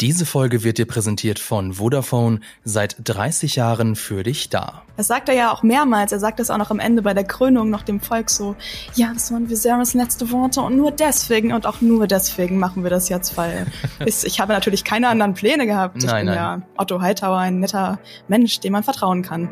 Diese Folge wird dir präsentiert von Vodafone, seit 30 Jahren für dich da. Das sagt er ja auch mehrmals. Er sagt es auch noch am Ende bei der Krönung noch dem Volk so, ja, das waren Viserys letzte Worte und nur deswegen und auch nur deswegen machen wir das jetzt, weil ich habe natürlich keine anderen Pläne gehabt. Ich nein, bin nein. ja Otto Hightower, ein netter Mensch, dem man vertrauen kann.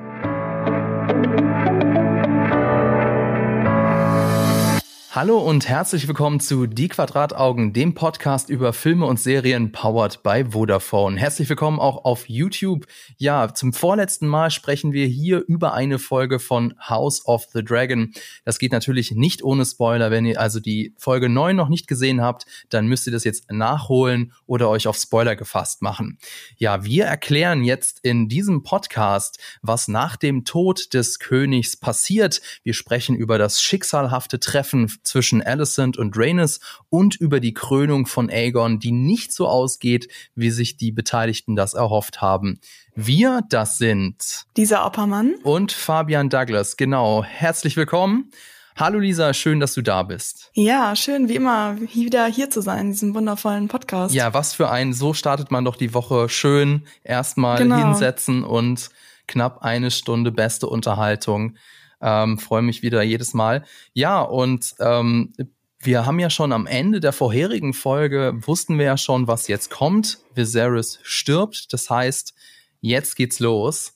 Hallo und herzlich willkommen zu Die Quadrataugen, dem Podcast über Filme und Serien powered by Vodafone. Herzlich willkommen auch auf YouTube. Ja, zum vorletzten Mal sprechen wir hier über eine Folge von House of the Dragon. Das geht natürlich nicht ohne Spoiler. Wenn ihr also die Folge 9 noch nicht gesehen habt, dann müsst ihr das jetzt nachholen oder euch auf Spoiler gefasst machen. Ja, wir erklären jetzt in diesem Podcast, was nach dem Tod des Königs passiert. Wir sprechen über das schicksalhafte Treffen zwischen Alicent und Rhaenys und über die Krönung von Aegon, die nicht so ausgeht, wie sich die Beteiligten das erhofft haben. Wir, das sind Dieser Oppermann. und Fabian Douglas. Genau. Herzlich willkommen. Hallo Lisa, schön, dass du da bist. Ja, schön, wie immer, wieder hier zu sein, in diesem wundervollen Podcast. Ja, was für ein, so startet man doch die Woche schön. Erstmal Genau. hinsetzen und knapp eine Stunde beste Unterhaltung. Ähm, Freue mich wieder jedes Mal. Ja, und ähm, wir haben ja schon am Ende der vorherigen Folge, wussten wir ja schon, was jetzt kommt. Viserys stirbt. Das heißt, jetzt geht's los.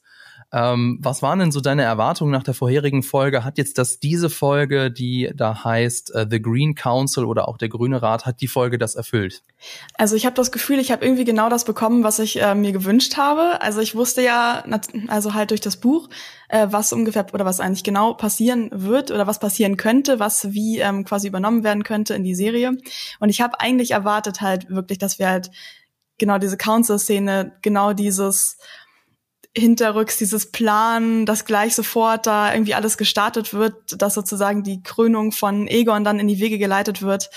Ähm, was waren denn so deine Erwartungen nach der vorherigen Folge? Hat jetzt das diese Folge, die da heißt äh, The Green Council oder auch der Grüne Rat, hat die Folge das erfüllt? Also ich habe das Gefühl, ich habe irgendwie genau das bekommen, was ich äh, mir gewünscht habe. Also ich wusste ja, also halt durch das Buch, äh, was ungefähr oder was eigentlich genau passieren wird oder was passieren könnte, was wie ähm, quasi übernommen werden könnte in die Serie. Und ich habe eigentlich erwartet halt wirklich, dass wir halt genau diese Council-Szene, genau dieses hinterrücks dieses Plan, dass gleich sofort da irgendwie alles gestartet wird, dass sozusagen die Krönung von Egon dann in die Wege geleitet wird,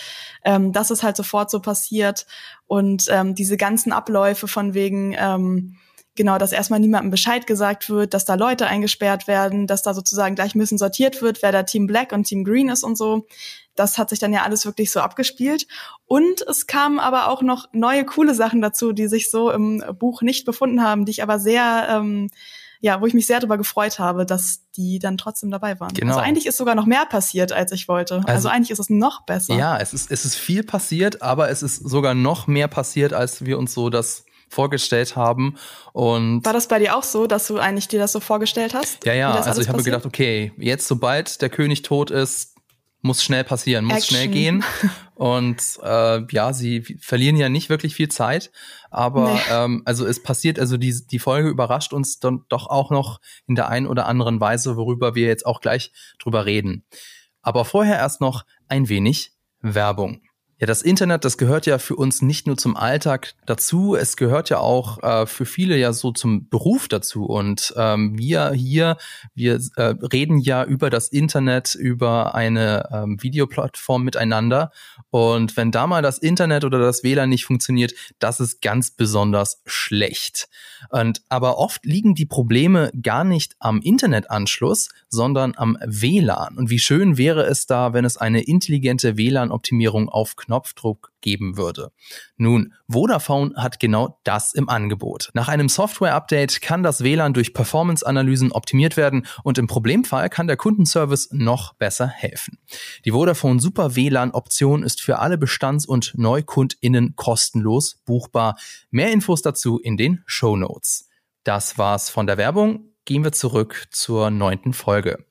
ähm, dass es halt sofort so passiert. Und ähm, diese ganzen Abläufe von wegen ähm, genau, dass erstmal niemandem Bescheid gesagt wird, dass da Leute eingesperrt werden, dass da sozusagen gleich ein bisschen sortiert wird, wer da Team Black und Team Green ist und so. Das hat sich dann ja alles wirklich so abgespielt. Und es kamen aber auch noch neue coole Sachen dazu, die sich so im Buch nicht befunden haben, die ich aber sehr, ähm, ja, wo ich mich sehr darüber gefreut habe, dass die dann trotzdem dabei waren. Genau. Also eigentlich ist sogar noch mehr passiert, als ich wollte. Also, Also- eigentlich ist es noch besser. Ja, es ist, es ist viel passiert, aber es ist sogar noch mehr passiert, als wir uns so das vorgestellt haben. Und War das bei dir auch so, dass du eigentlich dir das so vorgestellt hast? ja, ja, also ich habe mir gedacht, okay, jetzt sobald der König tot ist, muss schnell passieren, muss Action. schnell gehen. Und äh, ja, sie verlieren ja nicht wirklich viel Zeit, aber Nee. ähm, also es passiert, also die, die Folge überrascht uns dann doch auch noch in der einen oder anderen Weise, worüber wir jetzt auch gleich drüber reden. Aber vorher erst noch ein wenig Werbung. Ja, das Internet, das gehört ja für uns nicht nur zum Alltag dazu, es gehört ja auch äh, für viele ja so zum Beruf dazu. Und ähm, wir hier, wir äh, reden ja über das Internet, über eine ähm, Videoplattform miteinander. Und wenn da mal das Internet oder das WLAN nicht funktioniert, das ist ganz besonders schlecht. Und aber oft liegen die Probleme gar nicht am Internetanschluss, sondern am WLAN. Und wie schön wäre es da, wenn es eine intelligente WLAN-Optimierung auf Knopfdruck geben würde. Nun, Vodafone hat genau das im Angebot. Nach einem Software-Update kann das WLAN durch Performance-Analysen optimiert werden und im Problemfall kann der Kundenservice noch besser helfen. Die Vodafone Super WLAN-Option ist für alle Bestands- und NeukundInnen kostenlos buchbar. Mehr Infos dazu in den Show Notes. Das war's von der Werbung. Gehen wir zurück zur neunten Folge.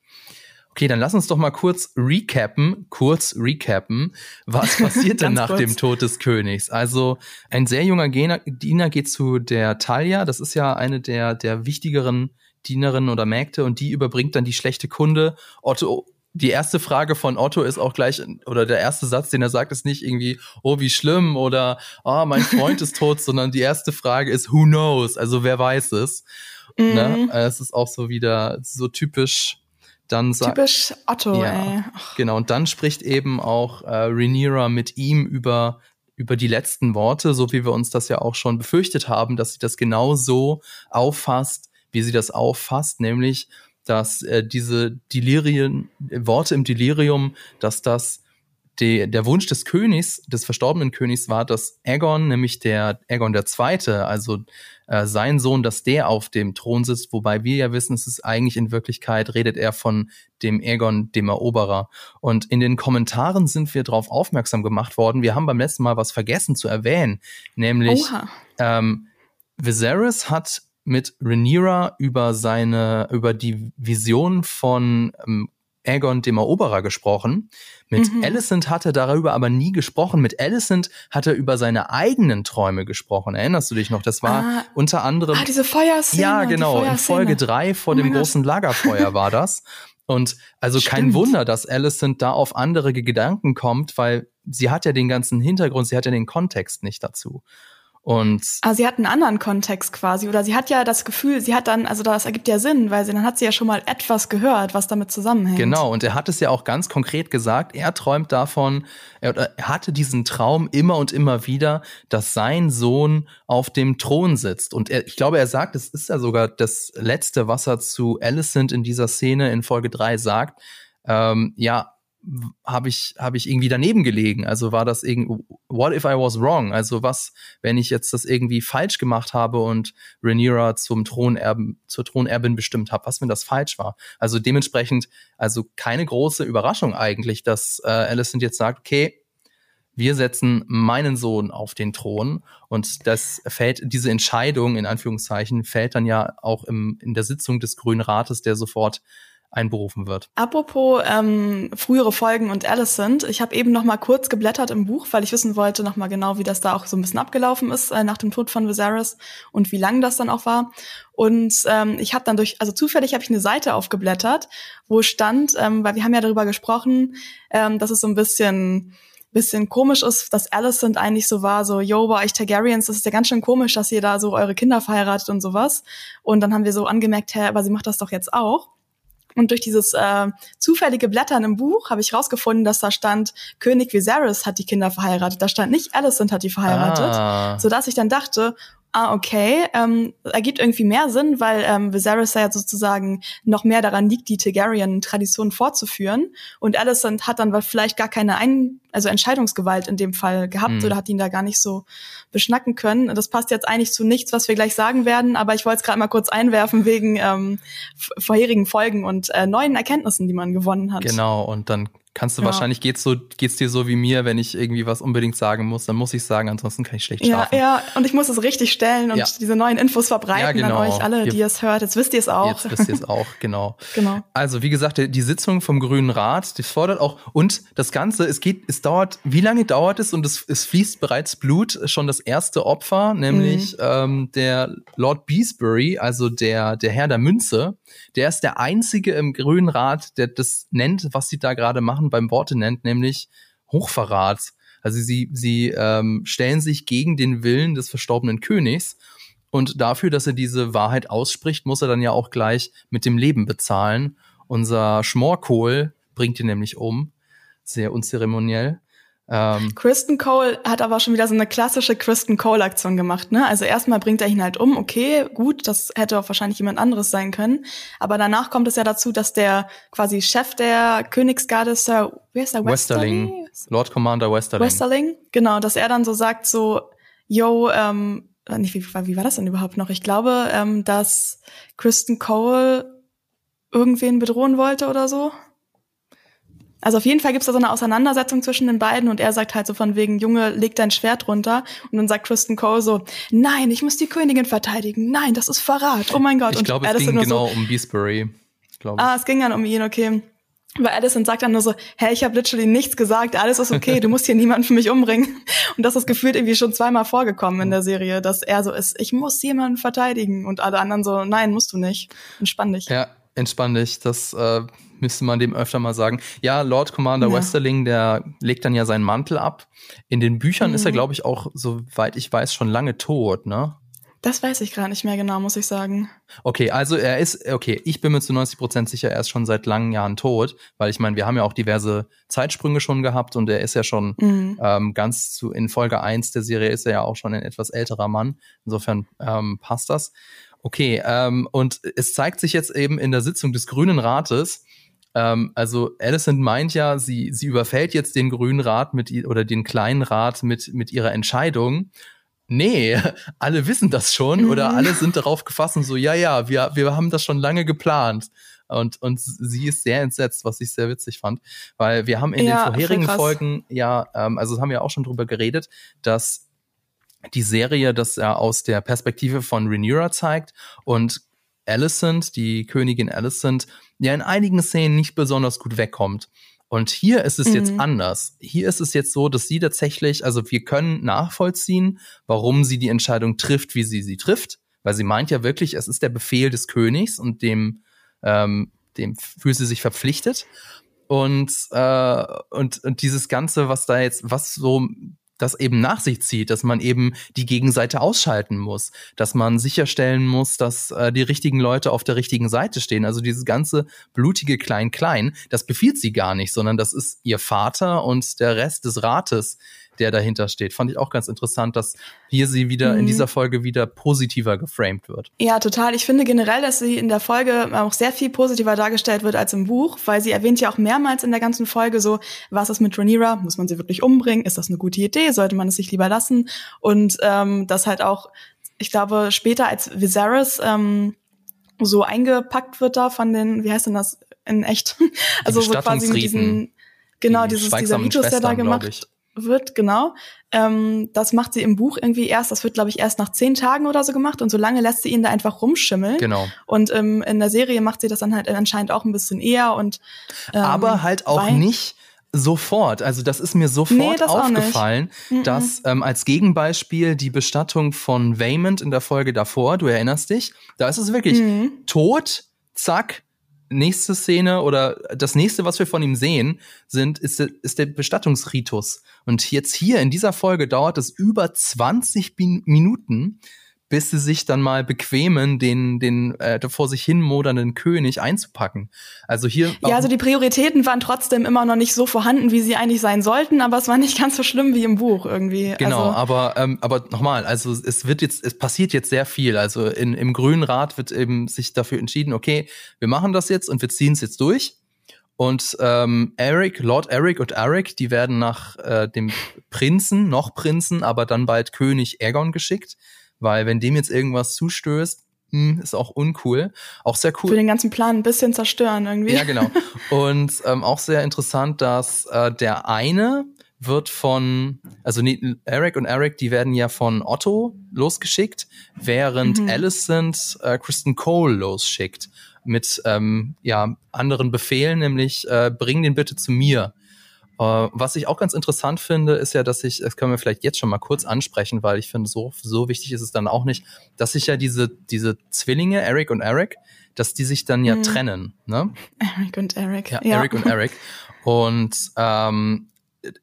Okay, dann lass uns doch mal kurz recappen, kurz recappen, was passiert denn nach kurz. dem Tod des Königs? Also ein sehr junger Diener geht zu der Talia, das ist ja eine der, der wichtigeren Dienerinnen oder Mägde und die überbringt dann die schlechte Kunde. Otto, die erste Frage von Otto ist auch gleich, oder der erste Satz, den er sagt, ist nicht irgendwie, oh, wie schlimm oder, ah, mein Freund ist tot, sondern die erste Frage ist, who knows? Also wer weiß es? Mhm. Ne? Es ist auch so wieder so typisch, dann sagt, Typisch Otto, Ja. ey. Genau, und dann spricht eben auch äh, Rhaenyra mit ihm über, über die letzten Worte, so wie wir uns das ja auch schon befürchtet haben, dass sie das genau so auffasst, wie sie das auffasst, nämlich, dass äh, diese Delirien, Worte im Delirium, dass das die, der Wunsch des Königs, des verstorbenen Königs war, dass Aegon, nämlich der Aegon der Zweite, also äh, sein Sohn, dass der auf dem Thron sitzt, wobei wir ja wissen, es ist eigentlich in Wirklichkeit, redet er von dem Aegon, dem Eroberer. Und in den Kommentaren sind wir darauf aufmerksam gemacht worden. Wir haben beim letzten Mal was vergessen zu erwähnen, nämlich ähm, Viserys hat mit Rhaenyra über seine, über die Vision von ähm, Aegon dem Eroberer gesprochen. Mit mhm. Alicent hat er darüber aber nie gesprochen. Mit Alicent hat er über seine eigenen Träume gesprochen. Erinnerst du dich noch? Das war ah, unter anderem. Ah, diese Feuerszene. Ja, genau. In Folge drei vor oh dem großen Lagerfeuer war das. Und also Stimmt. kein Wunder, dass Alicent da auf andere Gedanken kommt, weil sie hat ja den ganzen Hintergrund, sie hat ja den Kontext nicht dazu. Und ah, sie hat einen anderen Kontext quasi, oder sie hat ja das Gefühl, sie hat dann, also das ergibt ja Sinn, weil sie dann hat sie ja schon mal etwas gehört, was damit zusammenhängt. Genau, und er hat es ja auch ganz konkret gesagt, er träumt davon, er, er hatte diesen Traum immer und immer wieder, dass sein Sohn auf dem Thron sitzt. Und er, ich glaube, er sagt, es ist ja sogar das Letzte, was er zu Alicent in dieser Szene in Folge drei sagt. Ähm, ja, habe ich habe ich irgendwie daneben gelegen. Also war das irgendwie what if I was wrong? Also was, wenn ich jetzt das irgendwie falsch gemacht habe und Rhaenyra zum Thronerben zur Thronerbin bestimmt habe, was wenn das falsch war? Also dementsprechend also keine große Überraschung eigentlich, dass äh, Alicent jetzt sagt, okay, wir setzen meinen Sohn auf den Thron und das fällt, diese Entscheidung in Anführungszeichen fällt dann ja auch im, in der Sitzung des Grünen Rates, der sofort einberufen wird. Apropos ähm, frühere Folgen und Alicent, ich habe eben noch mal kurz geblättert im Buch, weil ich wissen wollte noch mal genau, wie das da auch so ein bisschen abgelaufen ist äh, nach dem Tod von Viserys und wie lang das dann auch war. Und ähm, ich habe dann durch, also zufällig habe ich eine Seite aufgeblättert, wo stand, ähm, weil wir haben ja darüber gesprochen, ähm, dass es so ein bisschen bisschen komisch ist, dass Alicent eigentlich so war, so, yo, bei euch Targaryens, das ist ja ganz schön komisch, dass ihr da so eure Kinder verheiratet und sowas. Und dann haben wir so angemerkt, hä, aber sie macht das doch jetzt auch. Und durch dieses äh, zufällige Blättern im Buch habe ich rausgefunden, dass da stand, König Viserys hat die Kinder verheiratet. Da stand nicht Alicent hat die verheiratet. Ah. Sodass ich dann dachte, ah, okay, ähm, ergibt irgendwie mehr Sinn, weil ähm, Viserys ja sozusagen noch mehr daran liegt, die Targaryen-Tradition fortzuführen. Und Alicent hat dann vielleicht gar keine Ein also Entscheidungsgewalt in dem Fall gehabt mhm. oder hat ihn da gar nicht so beschnacken können. Das passt jetzt eigentlich zu nichts, was wir gleich sagen werden, aber ich wollte es gerade mal kurz einwerfen wegen ähm, vorherigen Folgen und äh, neuen Erkenntnissen, die man gewonnen hat. Genau, und dann kannst du ja. wahrscheinlich geht's so geht's dir so wie mir, wenn ich irgendwie was unbedingt sagen muss, dann muss ich sagen, ansonsten kann ich schlecht schlafen. Ja, ja, und ich muss es richtig stellen und ja. diese neuen Infos verbreiten ja, genau. an euch alle, die es hört. Jetzt wisst ihr es auch. Jetzt wisst ihr es auch, genau. genau. Also, wie gesagt, die Sitzung vom Grünen Rat, die fordert auch und das ganze, es geht es dauert, wie lange dauert es und es, es fließt bereits Blut, schon das erste Opfer, nämlich mhm. ähm, der Lord Beesbury, also der der Herr der Münze, der ist der einzige im Grünen Rat, der das nennt, was sie da gerade machen Sachen beim Worte nennt, nämlich Hochverrat. Also sie, sie ähm, stellen sich gegen den Willen des verstorbenen Königs und dafür, dass er diese Wahrheit ausspricht, muss er dann ja auch gleich mit dem Leben bezahlen. Unser Schmorkohl bringt ihn nämlich um, sehr unzeremoniell. Ähm, Kristen Cole hat aber schon wieder so eine klassische Kristen Cole-Aktion gemacht, ne? Also erstmal bringt er ihn halt um, okay, gut, das hätte auch wahrscheinlich jemand anderes sein können. Aber danach kommt es ja dazu, dass der quasi Chef der Königsgarde, Sir, wer ist der? Westerling. Westerling? Lord Commander Westerling. Westerling, genau, dass er dann so sagt, so, yo, ähm, nicht, wie, wie war das denn überhaupt noch? Ich glaube, ähm, dass Kristen Cole irgendwen bedrohen wollte oder so. Also auf jeden Fall gibt's da so eine Auseinandersetzung zwischen den beiden und er sagt halt so von wegen, Junge, leg dein Schwert runter. Und dann sagt Kristen Cole so, nein, ich muss die Königin verteidigen. Nein, das ist Verrat. Oh mein Gott. Ich glaube, es ging genau so, um Beesbury. Ah, es ging dann um ihn, okay. Weil Addison sagt dann nur so, hä, ich habe literally nichts gesagt, alles ist okay, du musst hier niemanden für mich umbringen. Und das ist gefühlt irgendwie schon zweimal vorgekommen in der Serie, dass er so ist, ich muss jemanden verteidigen. Und alle anderen so, nein, musst du nicht. Entspann dich. Ja, entspann dich. Das äh, müsste man dem öfter mal sagen. Ja, Lord Commander ja. Westerling, der legt dann ja seinen Mantel ab. In den Büchern mhm. ist er, mhm. glaube ich, auch, soweit ich weiß, schon lange tot, ne? Das weiß ich gerade nicht mehr genau, muss ich sagen. Okay, also er ist, okay, ich bin mir zu 90 Prozent sicher, er ist schon seit langen Jahren tot, weil ich meine, wir haben ja auch diverse Zeitsprünge schon gehabt und er ist ja schon mhm. ähm, ganz zu, in Folge eins der Serie ist er ja auch schon ein etwas älterer Mann. Insofern ähm, passt das. Okay, ähm, und es zeigt sich jetzt eben in der Sitzung des Grünen Rates, Ähm, also Alicent meint ja, sie, sie überfällt jetzt den grünen Rat mit oder den kleinen Rat mit, mit ihrer Entscheidung. Nee, alle wissen das schon mhm. oder alle sind darauf gefasst und so, ja, ja, wir, wir haben das schon lange geplant. Und, und sie ist sehr entsetzt, was ich sehr witzig fand, weil wir haben in ja, den vorherigen Folgen ja, ähm, also haben wir auch schon drüber geredet, dass die Serie das ja aus der Perspektive von Rhaenyra zeigt und Alicent, die Königin Alicent, ja in einigen Szenen nicht besonders gut wegkommt. Und hier ist es mhm. jetzt anders. Hier ist es jetzt so, dass sie tatsächlich, also wir können nachvollziehen, warum sie die Entscheidung trifft, wie sie sie trifft, weil sie meint ja wirklich, es ist der Befehl des Königs und dem, ähm, dem fühlt sie sich verpflichtet. Und, äh, und, und dieses Ganze, was da jetzt, was so das eben nach sich zieht, dass man eben die Gegenseite ausschalten muss, dass man sicherstellen muss, dass äh, die richtigen Leute auf der richtigen Seite stehen. Also dieses ganze blutige Klein-Klein, das befiehlt sie gar nicht, sondern das ist ihr Vater und der Rest des Rates, der dahinter steht. Fand ich auch ganz interessant, dass hier sie wieder mhm. in dieser Folge wieder positiver geframed wird. Ja, total. Ich finde generell, dass sie in der Folge auch sehr viel positiver dargestellt wird als im Buch, weil sie erwähnt ja auch mehrmals in der ganzen Folge so, was ist mit Rhaenyra? Muss man sie wirklich umbringen? Ist das eine gute Idee? Sollte man es sich lieber lassen? Und ähm, das halt auch, ich glaube, später als Viserys ähm, so eingepackt wird da von den, wie heißt denn das in echt? also so quasi mit diesen, genau, die dieses, dieser Ritus, der da gemacht wird, genau. Ähm, das macht sie im Buch irgendwie erst, das wird, glaube ich, erst nach zehn Tagen oder so gemacht und so lange lässt sie ihn da einfach rumschimmeln. Genau. Und ähm, in der Serie macht sie das dann halt anscheinend auch ein bisschen eher und ähm, Aber halt auch nicht sofort. Also das ist mir sofort nee, aufgefallen, dass ähm, als Gegenbeispiel die Bestattung von Waymond in der Folge davor, du erinnerst dich, da ist es wirklich mhm. tot, zack, nächste Szene oder das nächste, was wir von ihm sehen, sind, ist, ist der Bestattungsritus. Und jetzt hier in dieser Folge dauert es über 20 Minuten, bis sie sich dann mal bequemen, den, den äh, vor sich hin modernden König einzupacken. Also hier. Ja, also die Prioritäten waren trotzdem immer noch nicht so vorhanden, wie sie eigentlich sein sollten, aber es war nicht ganz so schlimm wie im Buch irgendwie. Genau, also, aber, ähm, aber nochmal, also es wird jetzt, es passiert jetzt sehr viel. Also in, im Grünen Rat wird eben sich dafür entschieden, okay, wir machen das jetzt und wir ziehen es jetzt durch. Und ähm, Eric, Lord Eric und Eric, die werden nach äh, dem Prinzen, noch Prinzen, aber dann bald König Aegon geschickt weil wenn dem jetzt irgendwas zustößt, hm, ist auch uncool. Auch sehr cool. Für den ganzen Plan ein bisschen zerstören irgendwie. Ja, genau. Und ähm, auch sehr interessant, dass äh, der eine wird von, also Eric und Eric, die werden ja von Otto losgeschickt, während mhm. Alicent äh, Kristen Cole losschickt mit ähm, ja anderen Befehlen, nämlich äh, bring den bitte zu mir. Äh, was ich auch ganz interessant finde, ist ja, dass ich, das können wir vielleicht jetzt schon mal kurz ansprechen, weil ich finde, so, so wichtig ist es dann auch nicht, dass sich ja diese, diese Zwillinge, Eric und Eric, dass die sich dann ja mhm. trennen. Ne? Eric und Eric. Ja, ja. Eric und Eric. Und ähm,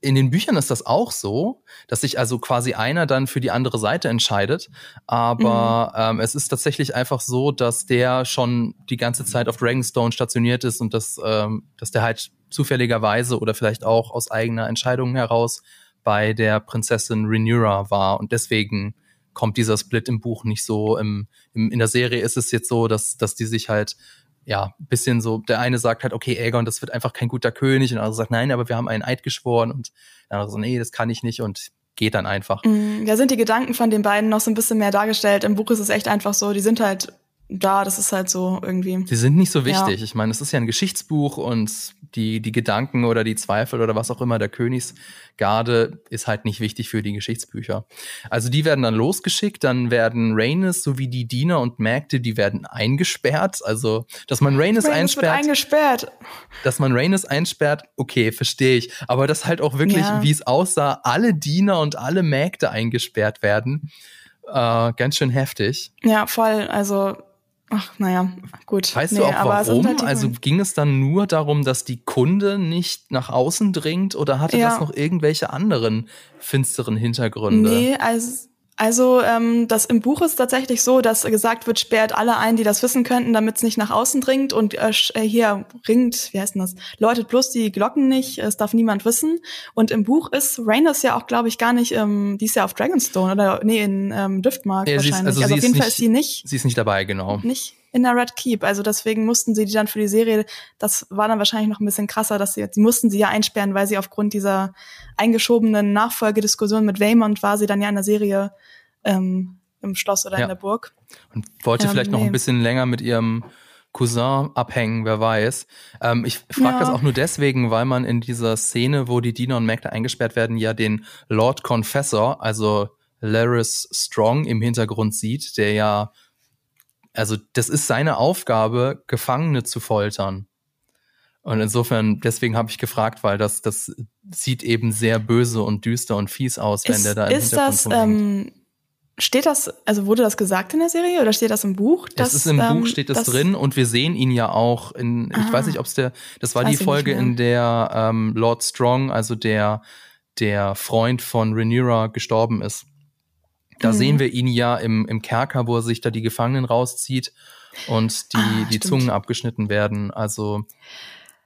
in den Büchern ist das auch so, dass sich also quasi einer dann für die andere Seite entscheidet. Aber mhm. ähm, es ist tatsächlich einfach so, dass der schon die ganze Zeit auf Dragonstone stationiert ist und dass, ähm, dass der halt zufälligerweise oder vielleicht auch aus eigener Entscheidung heraus bei der Prinzessin Rhaenyra war. Und deswegen kommt dieser Split im Buch nicht so. Im, im, in der Serie ist es jetzt so, dass, dass die sich halt ja, bisschen so, der eine sagt halt, okay, Aegon, das wird einfach kein guter König, und der andere sagt, nein, aber wir haben einen Eid geschworen und der andere so, nee, das kann ich nicht und geht dann einfach. Mm, da sind die Gedanken von den beiden noch so ein bisschen mehr dargestellt. Im Buch ist es echt einfach so, die sind halt da, das ist halt so irgendwie. Die sind nicht so wichtig. Ja. Ich meine, es ist ja ein Geschichtsbuch und die, die Gedanken oder die Zweifel oder was auch immer der Königsgarde ist halt nicht wichtig für die Geschichtsbücher. Also die werden dann losgeschickt, dann werden Rhaenys sowie die Diener und Mägde, die werden eingesperrt. Also, dass man Rhaenys, Rhaenys einsperrt. Eingesperrt. Dass man Rhaenys einsperrt, okay, verstehe ich. Aber dass halt auch wirklich, ja. wie es aussah, alle Diener und alle Mägde eingesperrt werden. Äh, ganz schön heftig. Ja, voll. Also Ach, naja, gut. Weißt nee, du auch warum? Halt also ging es dann nur darum, dass die Kunde nicht nach außen dringt oder hatte ja. das noch irgendwelche anderen finsteren Hintergründe? Nee, also also ähm, das im Buch ist tatsächlich so, dass gesagt wird, sperrt alle ein, die das wissen könnten, damit es nicht nach außen dringt und äh, äh, hier ringt, wie heißt denn das, läutet bloß die Glocken nicht, es darf niemand wissen. Und im Buch ist Rhaenys ja auch, glaube ich, gar nicht, ähm, die ist ja auf Dragonstone oder nee, in ähm, Driftmark ja, wahrscheinlich. Ist, also, also auf jeden nicht, Fall ist sie nicht. Sie ist nicht dabei, genau. Nicht? In der Red Keep. Also deswegen mussten sie die dann für die Serie, das war dann wahrscheinlich noch ein bisschen krasser, dass sie, sie mussten sie ja einsperren, weil sie aufgrund dieser eingeschobenen Nachfolgediskussion mit Waymond war sie dann ja in der Serie ähm, im Schloss oder ja. in der Burg. Und wollte ähm, vielleicht nee. noch ein bisschen länger mit ihrem Cousin abhängen, wer weiß. Ähm, ich frage ja. das auch nur deswegen, weil man in dieser Szene, wo die Diener und Mägde eingesperrt werden, ja den Lord Confessor, also Laris Strong im Hintergrund sieht, der ja, also das ist seine Aufgabe, Gefangene zu foltern. Und insofern, deswegen habe ich gefragt, weil das, das sieht eben sehr böse und düster und fies aus, wenn ist, der da im ist Hintergrund das, ähm, Steht das, also wurde das gesagt in der Serie oder steht das im Buch? Das ist im ähm, Buch, steht das, drin und wir sehen ihn ja auch in, ah, ich weiß nicht, ob es der, das war die Folge, in der ähm, Lord Strong, also der, der Freund von Rhaenyra gestorben ist. Da mhm. sehen wir ihn ja im, im Kerker, wo er sich da die Gefangenen rauszieht und die, ah, die Zungen abgeschnitten werden. Also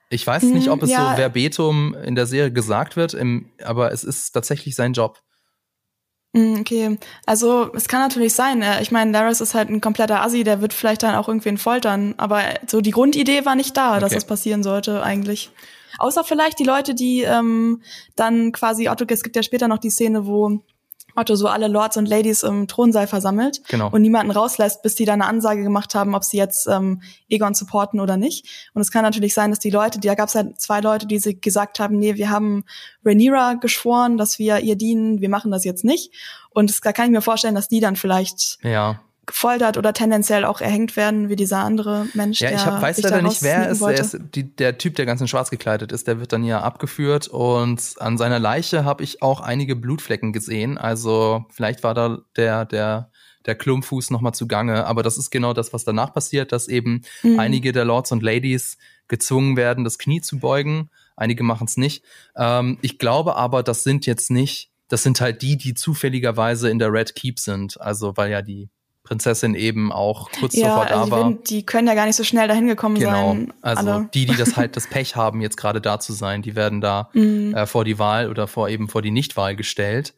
ich weiß nicht, ob es ja. so verbetum in der Serie gesagt wird, im, aber es ist tatsächlich sein Job. Mm, okay, also es kann natürlich sein. Äh, ich meine, Laris ist halt ein kompletter Assi, der wird vielleicht dann auch irgendwen foltern. Aber so die Grundidee war nicht da, okay. dass das passieren sollte eigentlich. Außer vielleicht die Leute, die ähm, dann quasi Otto, es gibt ja später noch die Szene, wo Otto so alle Lords und Ladies im Thronsaal versammelt genau. und niemanden rauslässt, bis die dann eine Ansage gemacht haben, ob sie jetzt ähm, Egon supporten oder nicht. Und es kann natürlich sein, dass die Leute, da gab es halt zwei Leute, die sie gesagt haben, nee, wir haben Rhaenyra geschworen, dass wir ihr dienen, wir machen das jetzt nicht. Und da kann ich mir vorstellen, dass die dann vielleicht ja gefoltert oder tendenziell auch erhängt werden, wie dieser andere Mensch. Ja, ich hab, weiß leider nicht, wer ist. Er ist die, der Typ, der ganz in schwarz gekleidet ist, der wird dann ja abgeführt und an seiner Leiche habe ich auch einige Blutflecken gesehen. Also vielleicht war da der, der, der Klumpfuß nochmal zugange. Aber das ist genau das, was danach passiert, dass eben mhm. einige der Lords und Ladies gezwungen werden, das Knie zu beugen. Einige machen es nicht. Ähm, ich glaube aber, das sind jetzt nicht, das sind halt die, die zufälligerweise in der Red Keep sind. Also weil ja die Prinzessin eben auch kurz ja, zuvor da also war. Bin, die können ja gar nicht so schnell dahin gekommen genau. sein. Also alle. die, die das halt das Pech haben, jetzt gerade da zu sein, die werden da mhm. äh, vor die Wahl oder vor eben vor die Nichtwahl gestellt.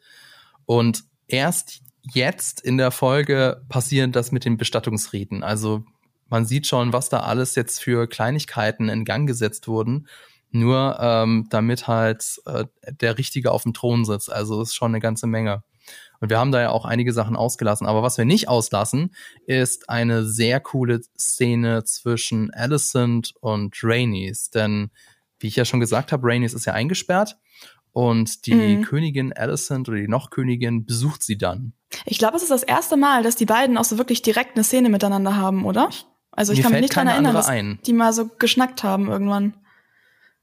Und erst jetzt in der Folge passieren das mit den Bestattungsriten. Also man sieht schon, was da alles jetzt für Kleinigkeiten in Gang gesetzt wurden, nur ähm, damit halt äh, der Richtige auf dem Thron sitzt. Also ist schon eine ganze Menge. Und wir haben da ja auch einige Sachen ausgelassen. Aber was wir nicht auslassen, ist eine sehr coole Szene zwischen Alicent und Rhaenys. Denn, wie ich ja schon gesagt habe, Rhaenys ist ja eingesperrt. Und die mhm. Königin Alicent oder die Noch-Königin besucht sie dann. Ich glaube, es ist das erste Mal, dass die beiden auch so wirklich direkt eine Szene miteinander haben, oder? Also ich Mir kann mich nicht daran erinnern, dass ein. die mal so geschnackt haben irgendwann.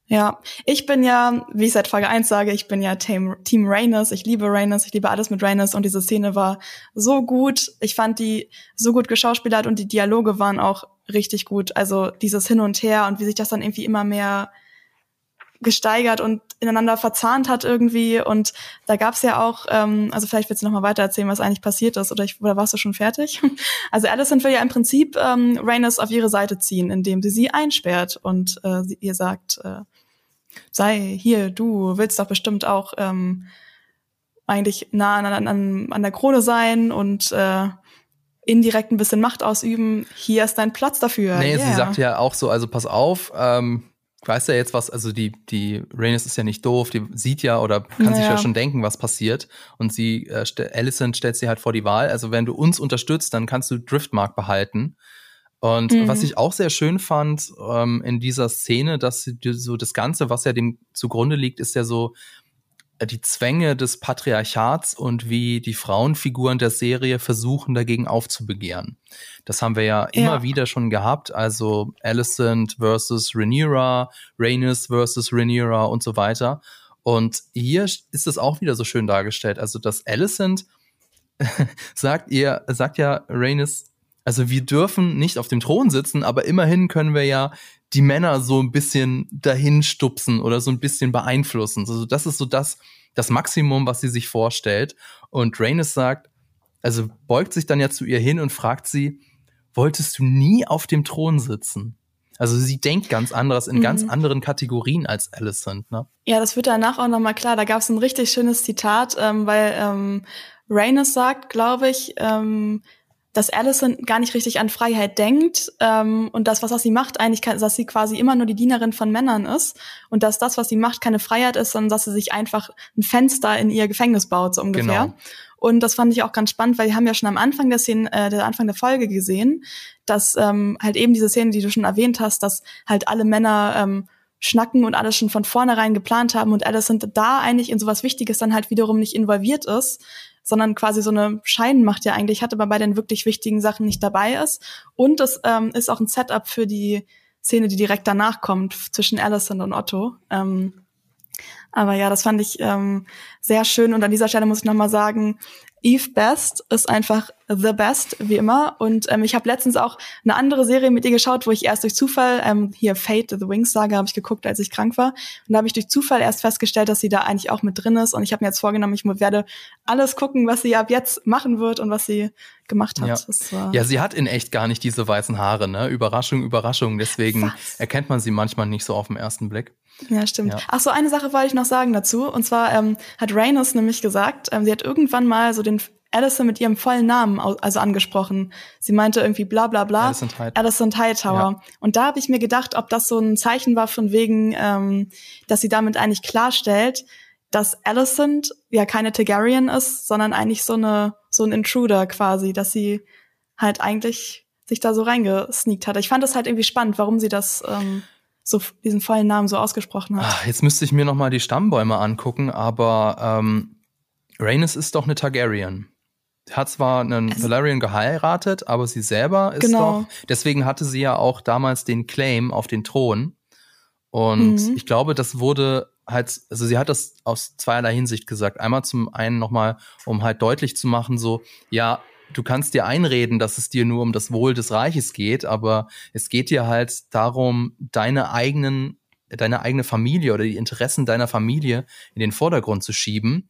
Ja, ich bin ja, wie ich seit Frage 1 sage, ich bin ja Team, Team Rhaenys. Ich liebe Rhaenys, ich liebe alles mit Rhaenys und diese Szene war so gut. Ich fand die so gut geschauspielert und die Dialoge waren auch richtig gut. Also dieses Hin und Her und wie sich das dann irgendwie immer mehr gesteigert und ineinander verzahnt hat irgendwie. Und da gab's ja auch, ähm, also vielleicht willst du noch mal weiter erzählen, was eigentlich passiert ist, oder, ich, oder warst du schon fertig? Also Alicent will ja im Prinzip ähm, Rhaenys auf ihre Seite ziehen, indem sie sie einsperrt und äh, sie, ihr sagt, äh, sei hier, du willst doch bestimmt auch ähm, eigentlich nah an, an, an der Krone sein und äh, indirekt ein bisschen Macht ausüben. Hier ist dein Platz dafür. Nee, yeah. sie sagt ja auch so, also pass auf, ähm, weißt ja jetzt was, also die, die Rhaenys ist ja nicht doof, die sieht ja oder kann naja. sich ja schon denken, was passiert. Und sie, äh, Alicent stellt sie halt vor die Wahl. Also wenn du uns unterstützt, dann kannst du Driftmark behalten. Und mhm. was ich auch sehr schön fand ähm, in dieser Szene, dass so das Ganze, was ja dem zugrunde liegt, ist ja so äh, die Zwänge des Patriarchats und wie die Frauenfiguren der Serie versuchen, dagegen aufzubegehren. Das haben wir ja, ja. immer wieder schon gehabt. Also Alicent versus Rhaenyra, Rhaenys versus Rhaenyra und so weiter. Und hier ist es auch wieder so schön dargestellt. Also, dass Alicent sagt ihr, sagt ja Rhaenys, also wir dürfen nicht auf dem Thron sitzen, aber immerhin können wir ja die Männer so ein bisschen dahin stupsen oder so ein bisschen beeinflussen. Also das ist so das, das Maximum, was sie sich vorstellt. Und Rhaenys sagt, also beugt sich dann ja zu ihr hin und fragt sie, wolltest du nie auf dem Thron sitzen? Also sie denkt ganz anderes in mhm. ganz anderen Kategorien als Alicent, ne? Ja, das wird danach auch nochmal klar. Da gab es ein richtig schönes Zitat, ähm, weil ähm, Rhaenys sagt, glaube ich, ähm, dass Allison gar nicht richtig an Freiheit denkt ähm, und das, was, was sie macht, eigentlich, kann, dass sie quasi immer nur die Dienerin von Männern ist und dass das, was sie macht, keine Freiheit ist, sondern dass sie sich einfach ein Fenster in ihr Gefängnis baut, so ungefähr. Genau. Und das fand ich auch ganz spannend, weil wir haben ja schon am Anfang der Szene, äh, der Anfang der Folge gesehen, dass ähm, halt eben diese Szene, die du schon erwähnt hast, dass halt alle Männer ähm, schnacken und alles schon von vornherein geplant haben und Allison da eigentlich in sowas Wichtiges dann halt wiederum nicht involviert ist, sondern quasi so eine Scheinmacht ja eigentlich hat, aber bei den wirklich wichtigen Sachen nicht dabei ist. Und es ähm, ist auch ein Setup für die Szene, die direkt danach kommt zwischen Allison und Otto. Ähm, aber ja, das fand ich ähm, sehr schön. Und an dieser Stelle muss ich nochmal sagen, Eve Best ist einfach the best, wie immer. Und ähm, ich habe letztens auch eine andere Serie mit ihr geschaut, wo ich erst durch Zufall, ähm, hier Fate, The Wings Saga, habe ich geguckt, als ich krank war. Und da habe ich durch Zufall erst festgestellt, dass sie da eigentlich auch mit drin ist. Und ich habe mir jetzt vorgenommen, ich werde alles gucken, was sie ab jetzt machen wird und was sie gemacht hat. Ja. Das, äh ja, sie hat in echt gar nicht diese weißen Haare, ne? Überraschung, Überraschung. Deswegen was? erkennt man sie manchmal nicht so auf den ersten Blick. Ja, stimmt. Ja. Ach so, eine Sache wollte ich noch sagen dazu. Und zwar ähm, hat Rhaenys nämlich gesagt, ähm, sie hat irgendwann mal so den Addison mit ihrem vollen Namen also angesprochen. Sie meinte irgendwie bla bla bla. Addison, Hightower. Addison Hightower. Ja. Und da habe ich mir gedacht, ob das so ein Zeichen war von wegen, ähm, dass sie damit eigentlich klarstellt, dass Alicent ja keine Targaryen ist, sondern eigentlich so eine so ein Intruder quasi, dass sie halt eigentlich sich da so reingesneakt hat. Ich fand das halt irgendwie spannend, warum sie das ähm, so diesen vollen Namen so ausgesprochen hat. Ach, jetzt müsste ich mir noch mal die Stammbäume angucken, aber ähm, Rhaenys ist doch eine Targaryen hat zwar einen es Valerian geheiratet, aber sie selber ist genau. doch, deswegen hatte sie ja auch damals den Claim auf den Thron. Und mhm. ich glaube, das wurde halt, also sie hat das aus zweierlei Hinsicht gesagt. Einmal zum einen nochmal, um halt deutlich zu machen, so, ja, du kannst dir einreden, dass es dir nur um das Wohl des Reiches geht, aber es geht dir halt darum, deine eigenen, deine eigene Familie oder die Interessen deiner Familie in den Vordergrund zu schieben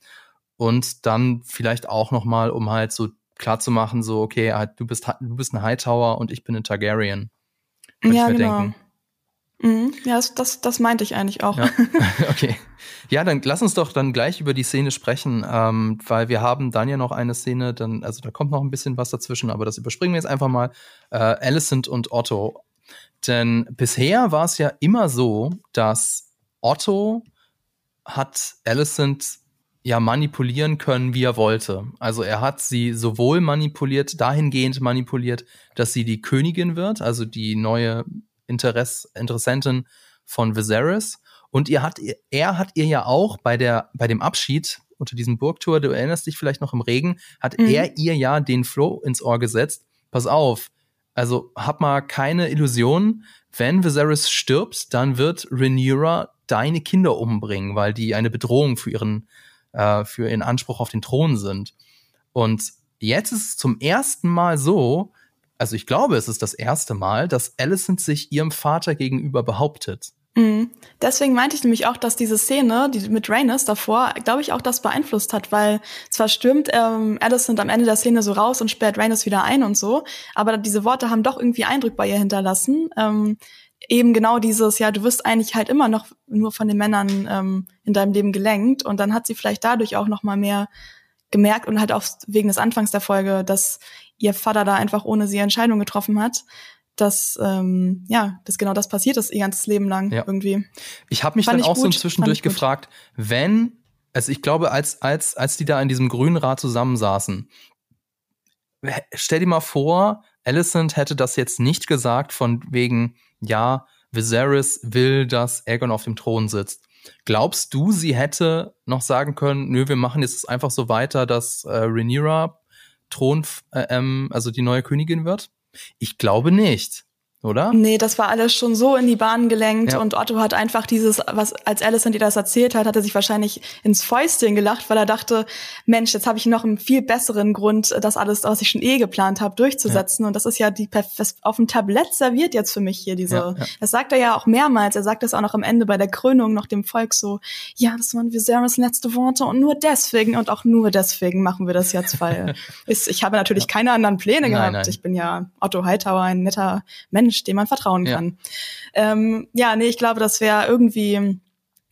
und dann vielleicht auch noch mal, um halt so klar zu machen, so okay, du bist du bist ein Hightower und ich bin ein Targaryen. Würde ja, ich mir genau. denken. Mhm. Ja, das, das, das meinte ich eigentlich auch. Ja. Okay. Ja, dann lass uns doch dann gleich über die Szene sprechen, ähm, weil wir haben dann ja noch eine Szene, dann, also da kommt noch ein bisschen was dazwischen, aber das überspringen wir jetzt einfach mal. Äh, Alicent und Otto. Denn bisher war es ja immer so, dass Otto hat Alicent ja manipulieren können, wie er wollte. Also er hat sie sowohl manipuliert, dahingehend manipuliert, dass sie die Königin wird, also die neue Interess Interessentin von Viserys. Und ihr hat, er hat ihr ja auch bei der, bei dem Abschied unter diesem Burgtor, du erinnerst dich vielleicht noch im Regen, hat mhm. er ihr ja den Flow ins Ohr gesetzt. Pass auf, also hab mal keine Illusion, wenn Viserys stirbt, dann wird Rhaenyra deine Kinder umbringen, weil die eine Bedrohung für ihren äh, für ihren Anspruch auf den Thron sind. Und jetzt ist es zum ersten Mal so, also ich glaube, es ist das erste Mal, dass Alicent sich ihrem Vater gegenüber behauptet. Mhm. Deswegen meinte ich nämlich auch, dass diese Szene, die mit Rhaenys davor, glaube ich, auch das beeinflusst hat, weil zwar stürmt ähm, Alicent am Ende der Szene so raus und sperrt Rhaenys wieder ein und so, aber diese Worte haben doch irgendwie Eindruck bei ihr hinterlassen. Ähm, eben genau dieses, ja, du wirst eigentlich halt immer noch nur von den Männern ähm, in deinem Leben gelenkt und dann hat sie vielleicht dadurch auch noch mal mehr gemerkt und halt auch wegen des Anfangs der Folge, dass ihr Vater da einfach ohne sie Entscheidung getroffen hat, dass ähm, ja, dass genau das passiert ist ihr ganzes Leben lang ja. irgendwie. Ich habe mich Fand dann auch gut. so zwischendurch gefragt, wenn also ich glaube, als als als die da in diesem grünen Rad zusammensaßen, stell dir mal vor, Alicent hätte das jetzt nicht gesagt von wegen ja, Viserys will, dass Aegon auf dem Thron sitzt. Glaubst du, sie hätte noch sagen können, nö, wir machen jetzt einfach so weiter, dass äh, Rhaenyra Thron, äh, ähm, also die neue Königin wird? Ich glaube nicht oder? Nee, das war alles schon so in die Bahn gelenkt ja. und Otto hat einfach dieses, was als Alison dir das erzählt hat, hat er sich wahrscheinlich ins Fäustchen gelacht, weil er dachte, Mensch, jetzt habe ich noch einen viel besseren Grund, das alles, was ich schon eh geplant habe, durchzusetzen. Ja. Und das ist ja die das auf dem Tablett serviert jetzt für mich hier diese. Ja, das sagt er ja auch mehrmals. Er sagt das auch noch am Ende bei der Krönung noch dem Volk so, ja, das waren Viserys letzte Worte und nur deswegen und auch nur deswegen machen wir das jetzt, weil ist, ich habe natürlich keine anderen Pläne gehabt. Nein, nein. Ich bin ja Otto Hightower, ein netter Mensch Mensch, dem man vertrauen kann. Ja, ähm, ja nee, ich glaube, das wäre irgendwie,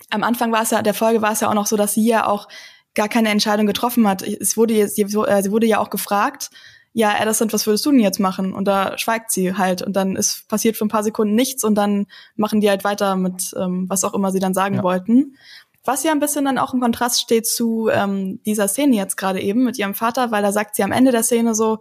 am Anfang war es ja, der Folge war es ja auch noch so, dass sie ja auch gar keine Entscheidung getroffen hat. Es wurde, sie, äh, sie wurde ja auch gefragt, ja, Addison, was würdest du denn jetzt machen? Und da schweigt sie halt und dann ist passiert für ein paar Sekunden nichts und dann machen die halt weiter mit ähm, was auch immer sie dann sagen ja. wollten. Was ja ein bisschen dann auch im Kontrast steht zu ähm, dieser Szene jetzt gerade eben mit ihrem Vater, weil da sagt sie am Ende der Szene so,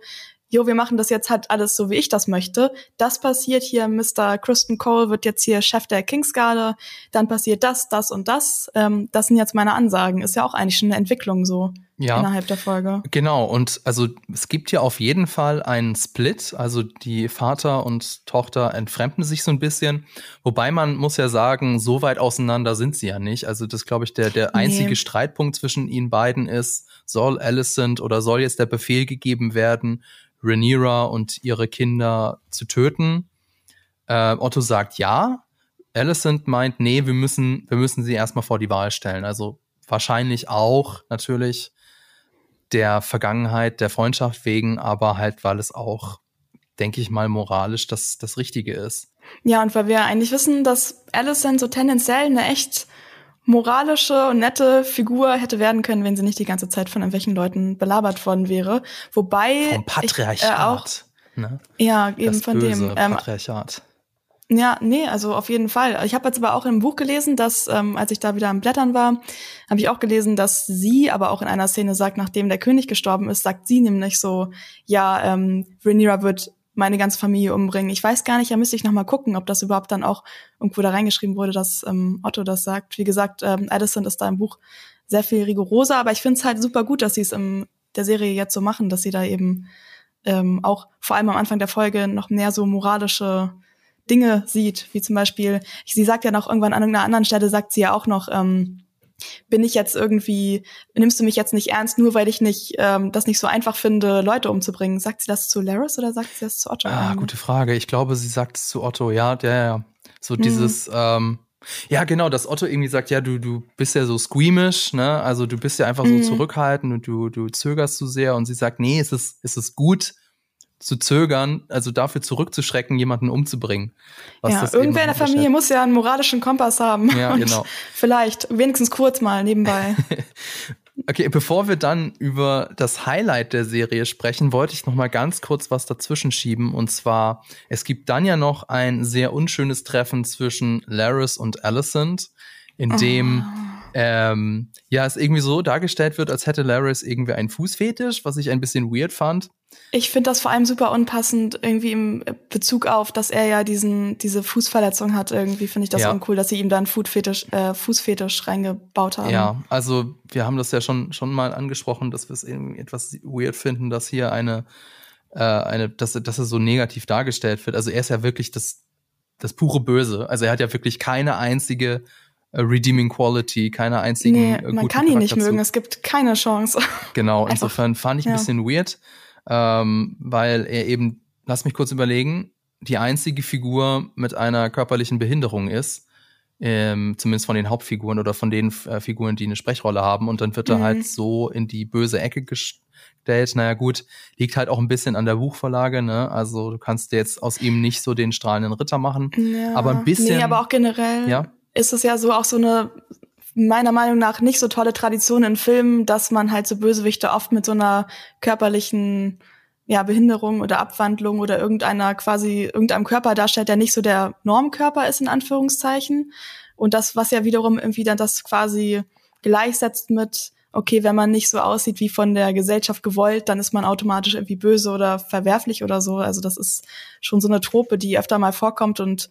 jo, wir machen das jetzt halt alles so, wie ich das möchte. Das passiert hier, Mr. Kristen Cole wird jetzt hier Chef der Kingsgarde, dann passiert das, das und das. Ähm, das sind jetzt meine Ansagen. Ist ja auch eigentlich schon eine Entwicklung so ja, innerhalb der Folge. Genau, und also es gibt ja auf jeden Fall einen Split, also die Vater und Tochter entfremden sich so ein bisschen, wobei man muss ja sagen, so weit auseinander sind sie ja nicht. Also das glaube ich der der einzige nee. Streitpunkt zwischen ihnen beiden ist, soll Alicent oder soll jetzt der Befehl gegeben werden, Rhaenyra und ihre Kinder zu töten. Äh, Otto sagt ja. Alicent meint, nee, wir müssen, wir müssen sie erstmal vor die Wahl stellen. Also wahrscheinlich auch natürlich der Vergangenheit, der Freundschaft wegen, aber halt, weil es auch, denke ich mal, moralisch das, das Richtige ist. Ja, und weil wir eigentlich wissen, dass Alicent so tendenziell eine echt moralische und nette Figur hätte werden können, wenn sie nicht die ganze Zeit von irgendwelchen Leuten belabert worden wäre. Wobei vom Patriarchat. Ich, äh, auch, ne? Ja, eben das von böse dem ähm, Patriarchat. Ja, nee, also auf jeden Fall. Ich habe jetzt aber auch im Buch gelesen, dass, ähm, als ich da wieder am Blättern war, habe ich auch gelesen, dass sie aber auch in einer Szene sagt, nachdem der König gestorben ist, sagt sie nämlich so, ja, ähm, Rhaenyra wird meine ganze Familie umbringen. Ich weiß gar nicht, da müsste ich noch mal gucken, ob das überhaupt dann auch irgendwo da reingeschrieben wurde, dass ähm, Otto das sagt. Wie gesagt, ähm, Addison ist da im Buch sehr viel rigoroser, aber ich finde es halt super gut, dass sie es in der Serie jetzt so machen, dass sie da eben ähm, auch vor allem am Anfang der Folge noch mehr so moralische Dinge sieht, wie zum Beispiel, sie sagt ja noch irgendwann an irgendeiner anderen Stelle, sagt sie ja auch noch, ähm, bin ich jetzt irgendwie, nimmst du mich jetzt nicht ernst, nur weil ich nicht ähm, das nicht so einfach finde, Leute umzubringen? Sagt sie das zu Laris oder sagt sie das zu Otto? Ah, gute Frage. Ich glaube, sie sagt es zu Otto, ja, ja, ja. So mhm. dieses, ähm, ja, genau, dass Otto irgendwie sagt, ja, du, du bist ja so squeamish, ne? Also du bist ja einfach so mhm. zurückhaltend und du, du zögerst zu sehr und sie sagt, nee, es ist, es ist gut, zu zögern, also dafür zurückzuschrecken, jemanden umzubringen. ja, irgendwer in der Familie muss ja einen moralischen Kompass haben. Ja, genau. Vielleicht wenigstens kurz mal nebenbei. okay, bevor wir dann über das Highlight der Serie sprechen, wollte ich noch mal ganz kurz was dazwischen schieben. Und zwar, es gibt dann ja noch ein sehr unschönes Treffen zwischen Laris und Alicent, in dem oh ähm, ja, es irgendwie so dargestellt wird, als hätte Laris irgendwie einen Fußfetisch, was ich ein bisschen weird fand. Ich finde das vor allem super unpassend irgendwie im Bezug auf, dass er ja diesen diese Fußverletzung hat. Irgendwie finde ich das ja. uncool, dass sie ihm da einen Fußfetisch, äh, Fußfetisch reingebaut haben. Ja, also wir haben das ja schon schon mal angesprochen, dass wir es irgendwie etwas weird finden, dass hier eine äh, eine dass dass er so negativ dargestellt wird. Also er ist ja wirklich das das pure Böse. Also er hat ja wirklich keine einzige redeeming Quality, keine einzigen nee, äh, man kann ihn nicht mögen, es gibt keine Chance. Genau, insofern fand ich ein ja. bisschen weird, ähm, weil er eben, lass mich kurz überlegen, die einzige Figur mit einer körperlichen Behinderung ist, ähm, zumindest von den Hauptfiguren oder von den äh, Figuren, die eine Sprechrolle haben, und dann wird mhm. er halt so in die böse Ecke gestellt. Naja, gut, liegt halt auch ein bisschen an der Buchvorlage, ne? Also du kannst jetzt aus ihm nicht so den strahlenden Ritter machen. Ja. Aber ein bisschen. Nee, aber auch generell. Ja ist es ja so auch so eine meiner Meinung nach nicht so tolle Tradition in Filmen, dass man halt so Bösewichte oft mit so einer körperlichen ja, Behinderung oder Abwandlung oder irgendeiner quasi irgendeinem Körper darstellt, der nicht so der Normkörper ist in Anführungszeichen. Und das, was ja wiederum irgendwie dann das quasi gleichsetzt mit, okay, wenn man nicht so aussieht wie von der Gesellschaft gewollt, dann ist man automatisch irgendwie böse oder verwerflich oder so. Also das ist schon so eine Trope, die öfter mal vorkommt und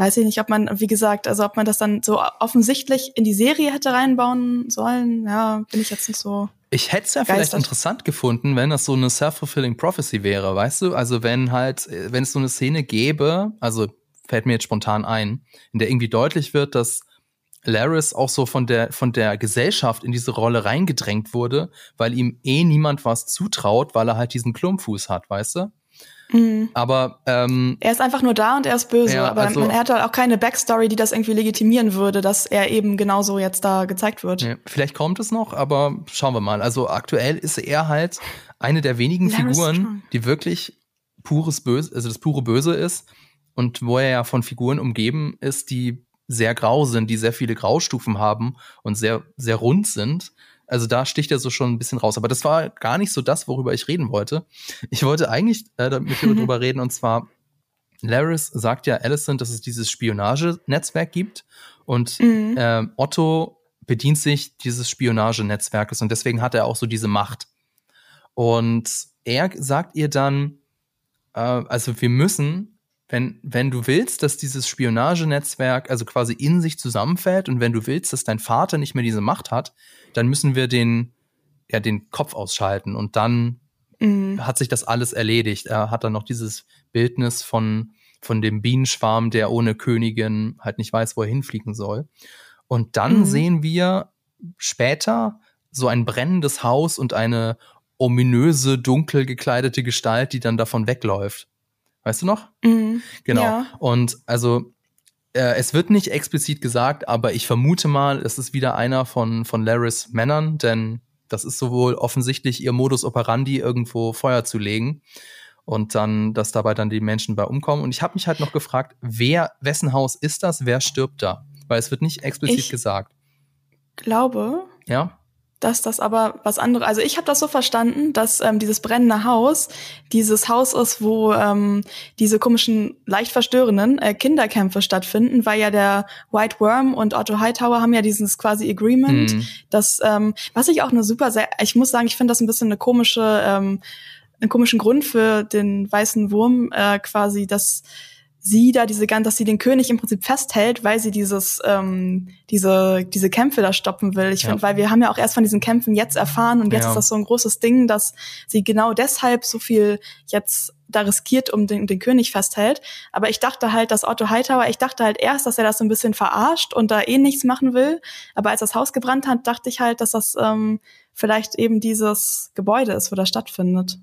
weiß ich nicht, ob man, wie gesagt, also ob man das dann so offensichtlich in die Serie hätte reinbauen sollen. Ja, bin ich jetzt nicht so. Ich hätte es ja vielleicht interessant gefunden, wenn das so eine self-fulfilling prophecy wäre, weißt du? Also wenn halt, wenn es so eine Szene gäbe, also fällt mir jetzt spontan ein, in der irgendwie deutlich wird, dass Laris auch so von der, von der Gesellschaft in diese Rolle reingedrängt wurde, weil ihm eh niemand was zutraut, weil er halt diesen Klumpfuß hat, weißt du? Mhm. Aber ähm, er ist einfach nur da und er ist böse. Ja, aber also, man, er hat halt auch keine Backstory, die das irgendwie legitimieren würde, dass er eben genauso jetzt da gezeigt wird. Ja, vielleicht kommt es noch, aber schauen wir mal. Also aktuell ist er halt eine der wenigen Larry Figuren, Strong. die wirklich pures Böse, also das pure Böse ist und wo er ja von Figuren umgeben ist, die sehr grau sind, die sehr viele Graustufen haben und sehr sehr rund sind. Also da sticht er so schon ein bisschen raus. Aber das war gar nicht so das, worüber ich reden wollte. Ich wollte eigentlich äh, mit dir drüber reden und zwar Laris sagt ja Alicent, dass es dieses Spionagenetzwerk gibt und mhm. äh, Otto bedient sich dieses Spionagenetzwerkes und deswegen hat er auch so diese Macht. Und er sagt ihr dann, äh, also wir müssen, wenn, wenn du willst, dass dieses Spionagenetzwerk also quasi in sich zusammenfällt und wenn du willst, dass dein Vater nicht mehr diese Macht hat, dann müssen wir den, ja, den Kopf ausschalten und dann mhm. hat sich das alles erledigt. Er hat dann noch dieses Bildnis von, von dem Bienenschwarm, der ohne Königin halt nicht weiß, wo er hinfliegen soll. Und dann mhm. sehen wir später so ein brennendes Haus und eine ominöse, dunkel gekleidete Gestalt, die dann davon wegläuft. Weißt du noch? Mhm. Genau. Ja. Und also äh, es wird nicht explizit gesagt, aber ich vermute mal, es ist wieder einer von, von Laris Männern, denn das ist sowohl offensichtlich ihr Modus operandi, irgendwo Feuer zu legen und dann, dass dabei dann die Menschen bei umkommen. Und ich habe mich halt noch gefragt, wer, wessen Haus ist das? Wer stirbt da? Weil es wird nicht explizit ich gesagt. Glaube. Ja dass das aber was anderes, also ich habe das so verstanden, dass ähm, dieses brennende Haus dieses Haus ist, wo ähm, diese komischen, leicht verstörenden äh, Kinderkämpfe stattfinden, weil ja der White Worm und Otto Hightower haben ja dieses quasi Agreement, mhm. das, ähm, was ich auch eine super, sehr, ich muss sagen, ich finde das ein bisschen eine komische, ähm, einen komischen Grund für den weißen Wurm, äh, quasi, dass sie da diese dass sie den König im Prinzip festhält, weil sie dieses ähm, diese diese Kämpfe da stoppen will. Ich ja. finde, weil wir haben ja auch erst von diesen Kämpfen jetzt erfahren und jetzt ja. ist das so ein großes Ding, dass sie genau deshalb so viel jetzt da riskiert, um den, den König festhält. Aber ich dachte halt, dass Otto Hightower, ich dachte halt erst, dass er das so ein bisschen verarscht und da eh nichts machen will. Aber als das Haus gebrannt hat, dachte ich halt, dass das ähm, vielleicht eben dieses Gebäude ist, wo das stattfindet.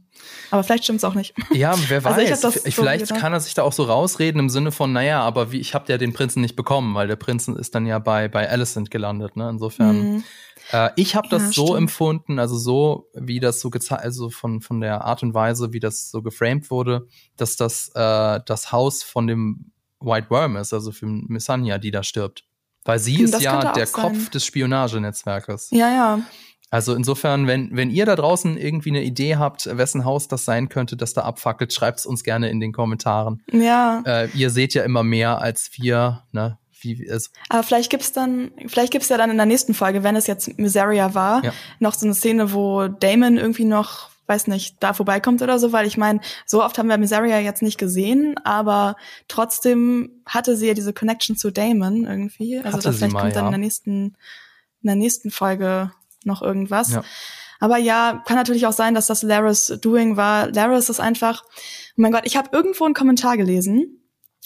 Aber vielleicht stimmt es auch nicht. Ja, wer weiß. Also vielleicht so kann er sich da auch so rausreden im Sinne von, naja, aber wie, ich habe ja den Prinzen nicht bekommen, weil der Prinzen ist dann ja bei, bei Alicent gelandet. Ne? Insofern. Mhm. Äh, ich habe das ja, so stimmt. empfunden, also so, wie das so gezeigt, also von, von der Art und Weise, wie das so geframed wurde, dass das äh, das Haus von dem White Worm ist, also für Missania, die da stirbt. Weil sie hm, ist ja der Kopf des Spionagenetzwerkes. Ja, ja. Also insofern, wenn, wenn ihr da draußen irgendwie eine Idee habt, wessen Haus das sein könnte, das da abfackelt, schreibt es uns gerne in den Kommentaren. Ja. Äh, ihr seht ja immer mehr als wir, ne? Wie es Aber vielleicht gibt's dann, vielleicht gibt's ja dann in der nächsten Folge, wenn es jetzt Miseria war, ja. noch so eine Szene, wo Damon irgendwie noch, weiß nicht, da vorbeikommt oder so, weil ich meine, so oft haben wir Miseria jetzt nicht gesehen, aber trotzdem hatte sie ja diese Connection zu Damon irgendwie. Also das vielleicht mal, kommt dann ja. in der nächsten, in der nächsten Folge noch irgendwas. Ja. Aber ja, kann natürlich auch sein, dass das Laris Doing war. Laris ist einfach, oh mein Gott, ich habe irgendwo einen Kommentar gelesen,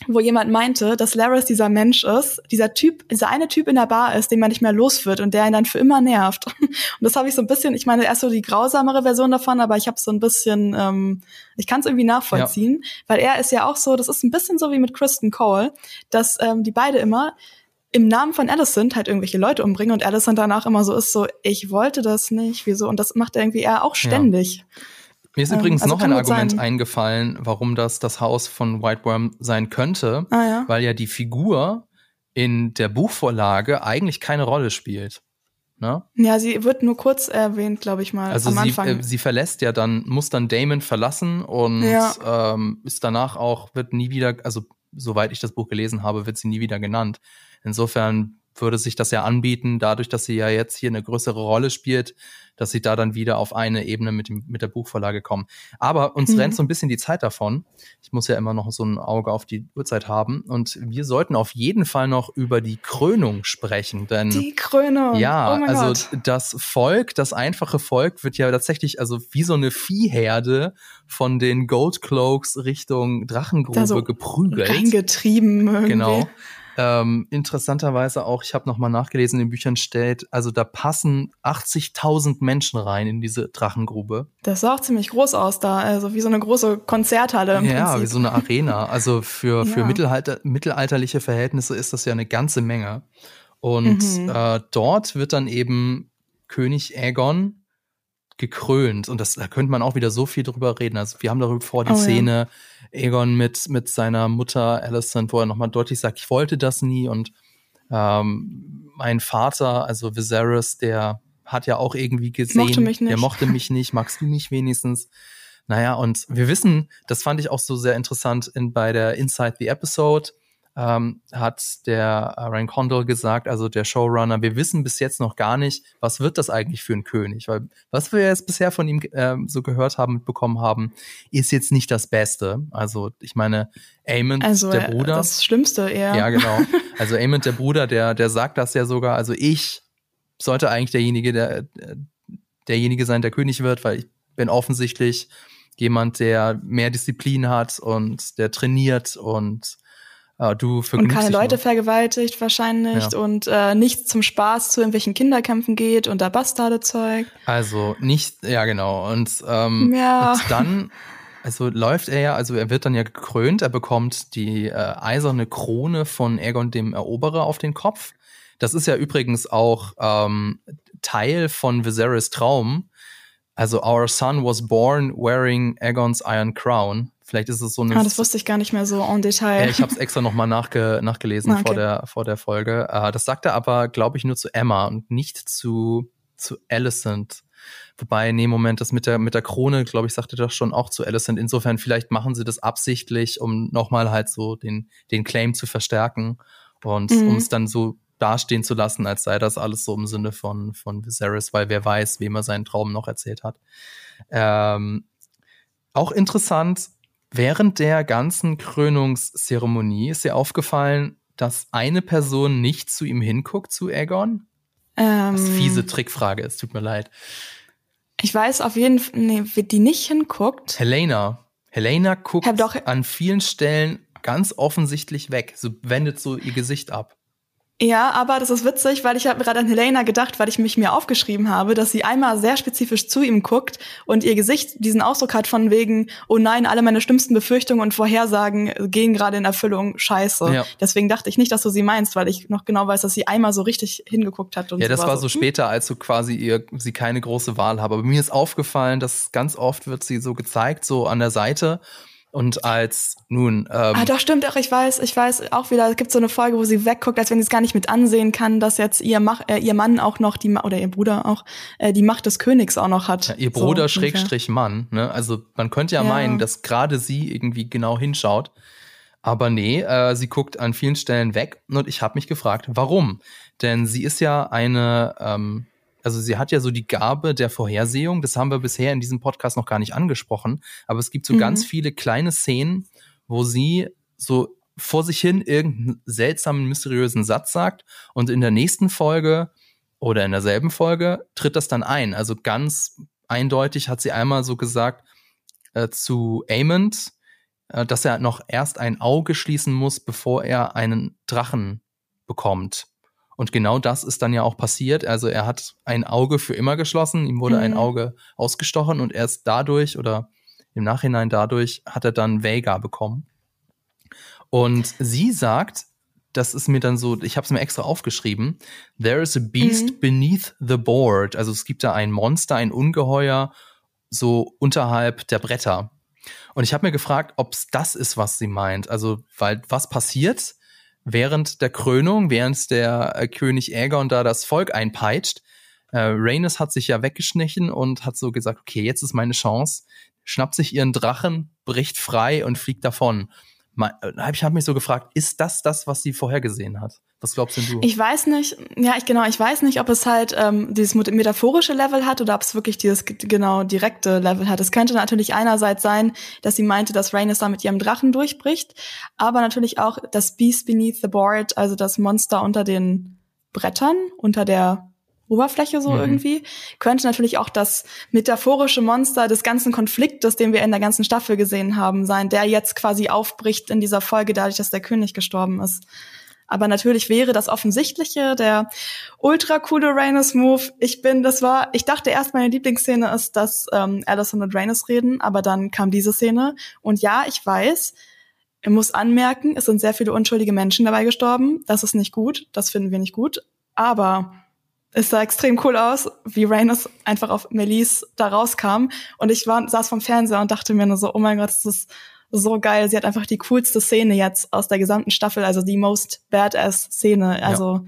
wo jemand meinte, dass Laris dieser Mensch ist, dieser Typ, dieser eine Typ in der Bar ist, den man nicht mehr los wird und der ihn dann für immer nervt. Und das habe ich so ein bisschen, ich meine, erst so die grausamere Version davon, aber ich habe so ein bisschen, ähm, ich kann es irgendwie nachvollziehen, ja. weil er ist ja auch so, das ist ein bisschen so wie mit Kristen Cole, dass ähm, die beide immer im Namen von Alicent halt irgendwelche Leute umbringen und Alicent danach immer so ist so, ich wollte das nicht, wieso? Und das macht er irgendwie er auch ständig. Ja. Mir ist ähm, übrigens also noch ein Argument sein. eingefallen, warum das das Haus von White Worm sein könnte, ah, ja. weil ja die Figur in der Buchvorlage eigentlich keine Rolle spielt. Ne? Ja, sie wird nur kurz erwähnt, glaube ich mal. Also am sie, Anfang. Äh, sie verlässt ja dann, muss dann Damon verlassen und ja. ähm, ist danach auch, wird nie wieder, also soweit ich das Buch gelesen habe, wird sie nie wieder genannt. Insofern würde sich das ja anbieten, dadurch, dass sie ja jetzt hier eine größere Rolle spielt, dass sie da dann wieder auf eine Ebene mit, dem, mit der Buchvorlage kommen. Aber uns mhm. rennt so ein bisschen die Zeit davon. Ich muss ja immer noch so ein Auge auf die Uhrzeit haben. Und wir sollten auf jeden Fall noch über die Krönung sprechen. Denn die Krönung. Ja, oh also Gott. das Volk, das einfache Volk wird ja tatsächlich, also wie so eine Viehherde von den Goldcloaks Richtung Drachengrube so geprügelt. Reingetrieben irgendwie. Genau. Ähm, interessanterweise auch, ich habe nochmal nachgelesen, in den Büchern steht, also da passen 80.000 Menschen rein in diese Drachengrube. Das sah auch ziemlich groß aus da, also wie so eine große Konzerthalle im ja, Prinzip. wie so eine Arena. Also für, für ja. Mittelalter, mittelalterliche Verhältnisse ist das ja eine ganze Menge. Und mhm. äh, dort wird dann eben König Aegon gekrönt. Und das, da könnte man auch wieder so viel drüber reden. Also wir haben darüber vor die oh, Szene ja. Egon mit, mit seiner Mutter Alicent, wo er nochmal deutlich sagt, ich wollte das nie. Und ähm, mein Vater, also Viserys, der hat ja auch irgendwie gesehen, mochte mich nicht. der mochte mich nicht, magst du mich wenigstens? Naja, und wir wissen, das fand ich auch so sehr interessant in, bei der Inside the Episode, ähm, hat der äh, Ryan Condal gesagt, also der Showrunner, wir wissen bis jetzt noch gar nicht, was wird das eigentlich für ein König, weil was wir jetzt bisher von ihm äh, so gehört haben, mitbekommen haben, ist jetzt nicht das Beste. Also ich meine, Amon, also, der Bruder, das Schlimmste eher. ja genau, also Amon, der Bruder, der der sagt das ja sogar, also ich sollte eigentlich derjenige, der derjenige sein, der König wird, weil ich bin offensichtlich jemand, der mehr Disziplin hat und der trainiert und äh, du Und keine Leute nur. vergewaltigt wahrscheinlich ja. und äh, nicht zum Spaß zu irgendwelchen Kinderkämpfen geht und da Bastarde zeugt. Also nicht, ja genau. Und, ähm, ja. und dann, also läuft er ja, also er wird dann ja gekrönt, er bekommt die äh, eiserne Krone von Aegon dem Eroberer auf den Kopf. Das ist ja übrigens auch ähm, Teil von Viserys Traum, also Our Son was born wearing Aegon's Iron Crown. Vielleicht ist es so eine. Ah, das wusste ich gar nicht mehr so en Detail. Ja, ich habe es extra nochmal nachge nachgelesen okay. vor, der, vor der Folge. Uh, das sagt er aber, glaube ich, nur zu Emma und nicht zu, zu Alicent. Wobei, nee, Moment, das mit der, mit der Krone, glaube ich, sagte das schon auch zu Alicent. Insofern, vielleicht machen sie das absichtlich, um nochmal halt so den, den Claim zu verstärken und mhm. um es dann so dastehen zu lassen, als sei das alles so im Sinne von, von Viserys, weil wer weiß, wem er seinen Traum noch erzählt hat. Ähm, auch interessant, während der ganzen Krönungszeremonie ist dir aufgefallen, dass eine Person nicht zu ihm hinguckt, zu Aegon? Ähm, Was fiese Trickfrage ist, tut mir leid. Ich weiß auf jeden Fall, nee, die nicht hinguckt. Helena. Helena guckt an vielen Stellen ganz offensichtlich weg, so wendet so ihr Gesicht ab. Ja, aber das ist witzig, weil ich habe gerade an Helena gedacht, weil ich mich mir aufgeschrieben habe, dass sie einmal sehr spezifisch zu ihm guckt und ihr Gesicht diesen Ausdruck hat von wegen, oh nein, alle meine schlimmsten Befürchtungen und Vorhersagen gehen gerade in Erfüllung, scheiße. Ja. Deswegen dachte ich nicht, dass du sie meinst, weil ich noch genau weiß, dass sie einmal so richtig hingeguckt hat. Und ja, so das war so, so später, als du quasi ihr, sie keine große Wahl habe. Aber mir ist aufgefallen, dass ganz oft wird sie so gezeigt, so an der Seite und als nun. Ähm, ah, doch, stimmt auch, ich weiß, ich weiß auch wieder, es gibt so eine Folge, wo sie wegguckt, als wenn sie es gar nicht mit ansehen kann, dass jetzt ihr, Mach, äh, ihr Mann auch noch die oder ihr Bruder auch äh, die Macht des Königs auch noch hat. Ja, ihr Bruder so, Schrägstrich Mann, ne? Also man könnte ja, ja. meinen, dass gerade sie irgendwie genau hinschaut. Aber nee, äh, sie guckt an vielen Stellen weg und ich habe mich gefragt, warum? Denn sie ist ja eine ähm, also sie hat ja so die Gabe der Vorhersehung, das haben wir bisher in diesem Podcast noch gar nicht angesprochen, aber es gibt so mhm. ganz viele kleine Szenen, wo sie so vor sich hin irgendeinen seltsamen, mysteriösen Satz sagt und in der nächsten Folge oder in derselben Folge tritt das dann ein. Also ganz eindeutig hat sie einmal so gesagt äh, zu Amond, äh, dass er noch erst ein Auge schließen muss, bevor er einen Drachen bekommt. Und genau das ist dann ja auch passiert. Also er hat ein Auge für immer geschlossen, ihm wurde mhm. ein Auge ausgestochen und erst dadurch oder im Nachhinein dadurch hat er dann Vega bekommen. Und sie sagt, das ist mir dann so, ich habe es mir extra aufgeschrieben, there is a beast mhm. beneath the board. Also es gibt da ein Monster, ein Ungeheuer, so unterhalb der Bretter. Und ich habe mir gefragt, ob es das ist, was sie meint. Also, weil was passiert, während der Krönung, während der äh, König Aegon da das Volk einpeitscht, äh, Rhaenys hat sich ja weggeschnitten und hat so gesagt, okay, jetzt ist meine Chance, schnappt sich ihren Drachen, bricht frei und fliegt davon. Äh, ich habe mich so gefragt, ist das das, was sie vorher gesehen hat? Was glaubst denn du? Ich weiß nicht, ja, ich genau, ich weiß nicht, ob es halt ähm, dieses metaphorische Level hat oder ob es wirklich dieses genau direkte Level hat. Es könnte natürlich einerseits sein, dass sie meinte, dass Rhaenys da mit ihrem Drachen durchbricht, aber natürlich auch das Beast beneath the board, also das Monster unter den Brettern, unter der Oberfläche so mhm. irgendwie, könnte natürlich auch das metaphorische Monster des ganzen Konfliktes, den wir in der ganzen Staffel gesehen haben, sein, der jetzt quasi aufbricht in dieser Folge, dadurch, dass der König gestorben ist. Aber natürlich wäre das Offensichtliche der ultra coole Rhaenys Move. Ich bin, das war, ich dachte erst meine Lieblingsszene ist, dass ähm, Alison und Rhaenys reden, aber dann kam diese Szene. Und ja, ich weiß, ich muss anmerken, es sind sehr viele unschuldige Menschen dabei gestorben. Das ist nicht gut, das finden wir nicht gut. Aber es sah extrem cool aus, wie Rhaenys einfach auf Melis da rauskam. Und ich war, saß vom Fernseher und dachte mir nur so, oh mein Gott, das ist so geil. Sie hat einfach die coolste Szene jetzt aus der gesamten Staffel, also die most badass Szene. Also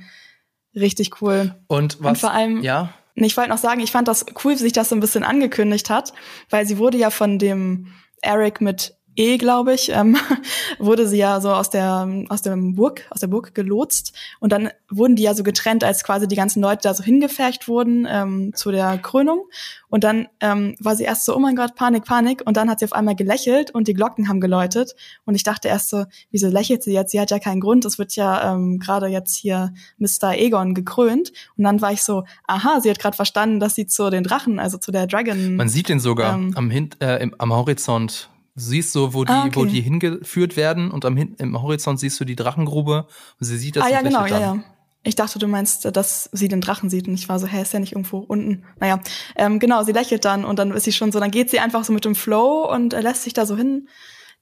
ja. richtig cool. Und was? Und vor allem, ja. Und ich wollte noch sagen, ich fand das cool, wie sich das so ein bisschen angekündigt hat, weil sie wurde ja von dem Eric mit E, glaube ich, ähm, wurde sie ja so aus der aus dem Burg aus der Burg gelotst und dann wurden die ja so getrennt, als quasi die ganzen Leute da so hingefercht wurden ähm, zu der Krönung und dann ähm, war sie erst so oh mein Gott Panik Panik und dann hat sie auf einmal gelächelt und die Glocken haben geläutet und ich dachte erst so wieso lächelt sie jetzt? Sie hat ja keinen Grund, es wird ja ähm, gerade jetzt hier Mr. Egon gekrönt und dann war ich so aha, sie hat gerade verstanden, dass sie zu den Drachen, also zu der Dragon. Man sieht den sogar ähm, am, Hin äh, im, am Horizont siehst so, wo die, ah, okay. wo die hingeführt werden und am im Horizont siehst du die Drachengrube und sie sieht das. Ah ja, genau, ja, ja. Ich dachte, du meinst, dass sie den Drachen sieht und ich war so, hä, ist ja nicht irgendwo unten. Naja, ähm, genau, sie lächelt dann und dann ist sie schon so, dann geht sie einfach so mit dem Flow und äh, lässt sich da so hin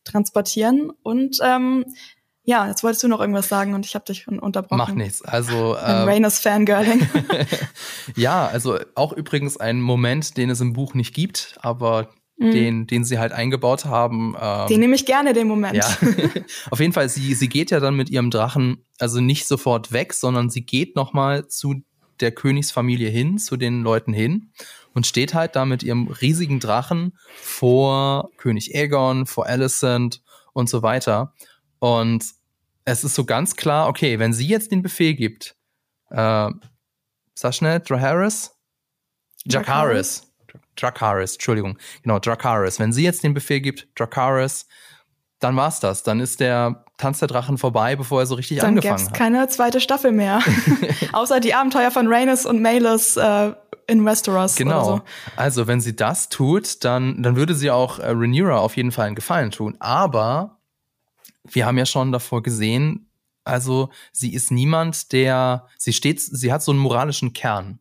transportieren und ähm, ja, jetzt wolltest du noch irgendwas sagen und ich habe dich unterbrochen. Mach nichts. Also ähm, Rainers Fangirling. ja, also auch übrigens ein Moment, den es im Buch nicht gibt, aber mhm. den, den sie halt eingebaut haben. Ähm, den nehme ich gerne, den Moment. Ja. Auf jeden Fall, sie, sie geht ja dann mit ihrem Drachen also nicht sofort weg, sondern sie geht nochmal zu der Königsfamilie hin, zu den Leuten hin und steht halt da mit ihrem riesigen Drachen vor König Aegon, vor Alicent und so weiter. Und es ist so ganz klar, okay, wenn sie jetzt den Befehl gibt, äh, sag schnell, Draharis? Jakaris. Dracaris, Entschuldigung, genau, Dracaris. Wenn sie jetzt den Befehl gibt, Dracaris, dann war's das. Dann ist der Tanz der Drachen vorbei, bevor er so richtig dann angefangen hat. keine zweite Staffel mehr. Außer die Abenteuer von Rhaenys und Malus äh, in Westeros. Genau. So. Also, wenn sie das tut, dann, dann würde sie auch äh, Rhaenyra auf jeden Fall einen Gefallen tun. Aber wir haben ja schon davor gesehen, also sie ist niemand, der, sie steht, sie hat so einen moralischen Kern.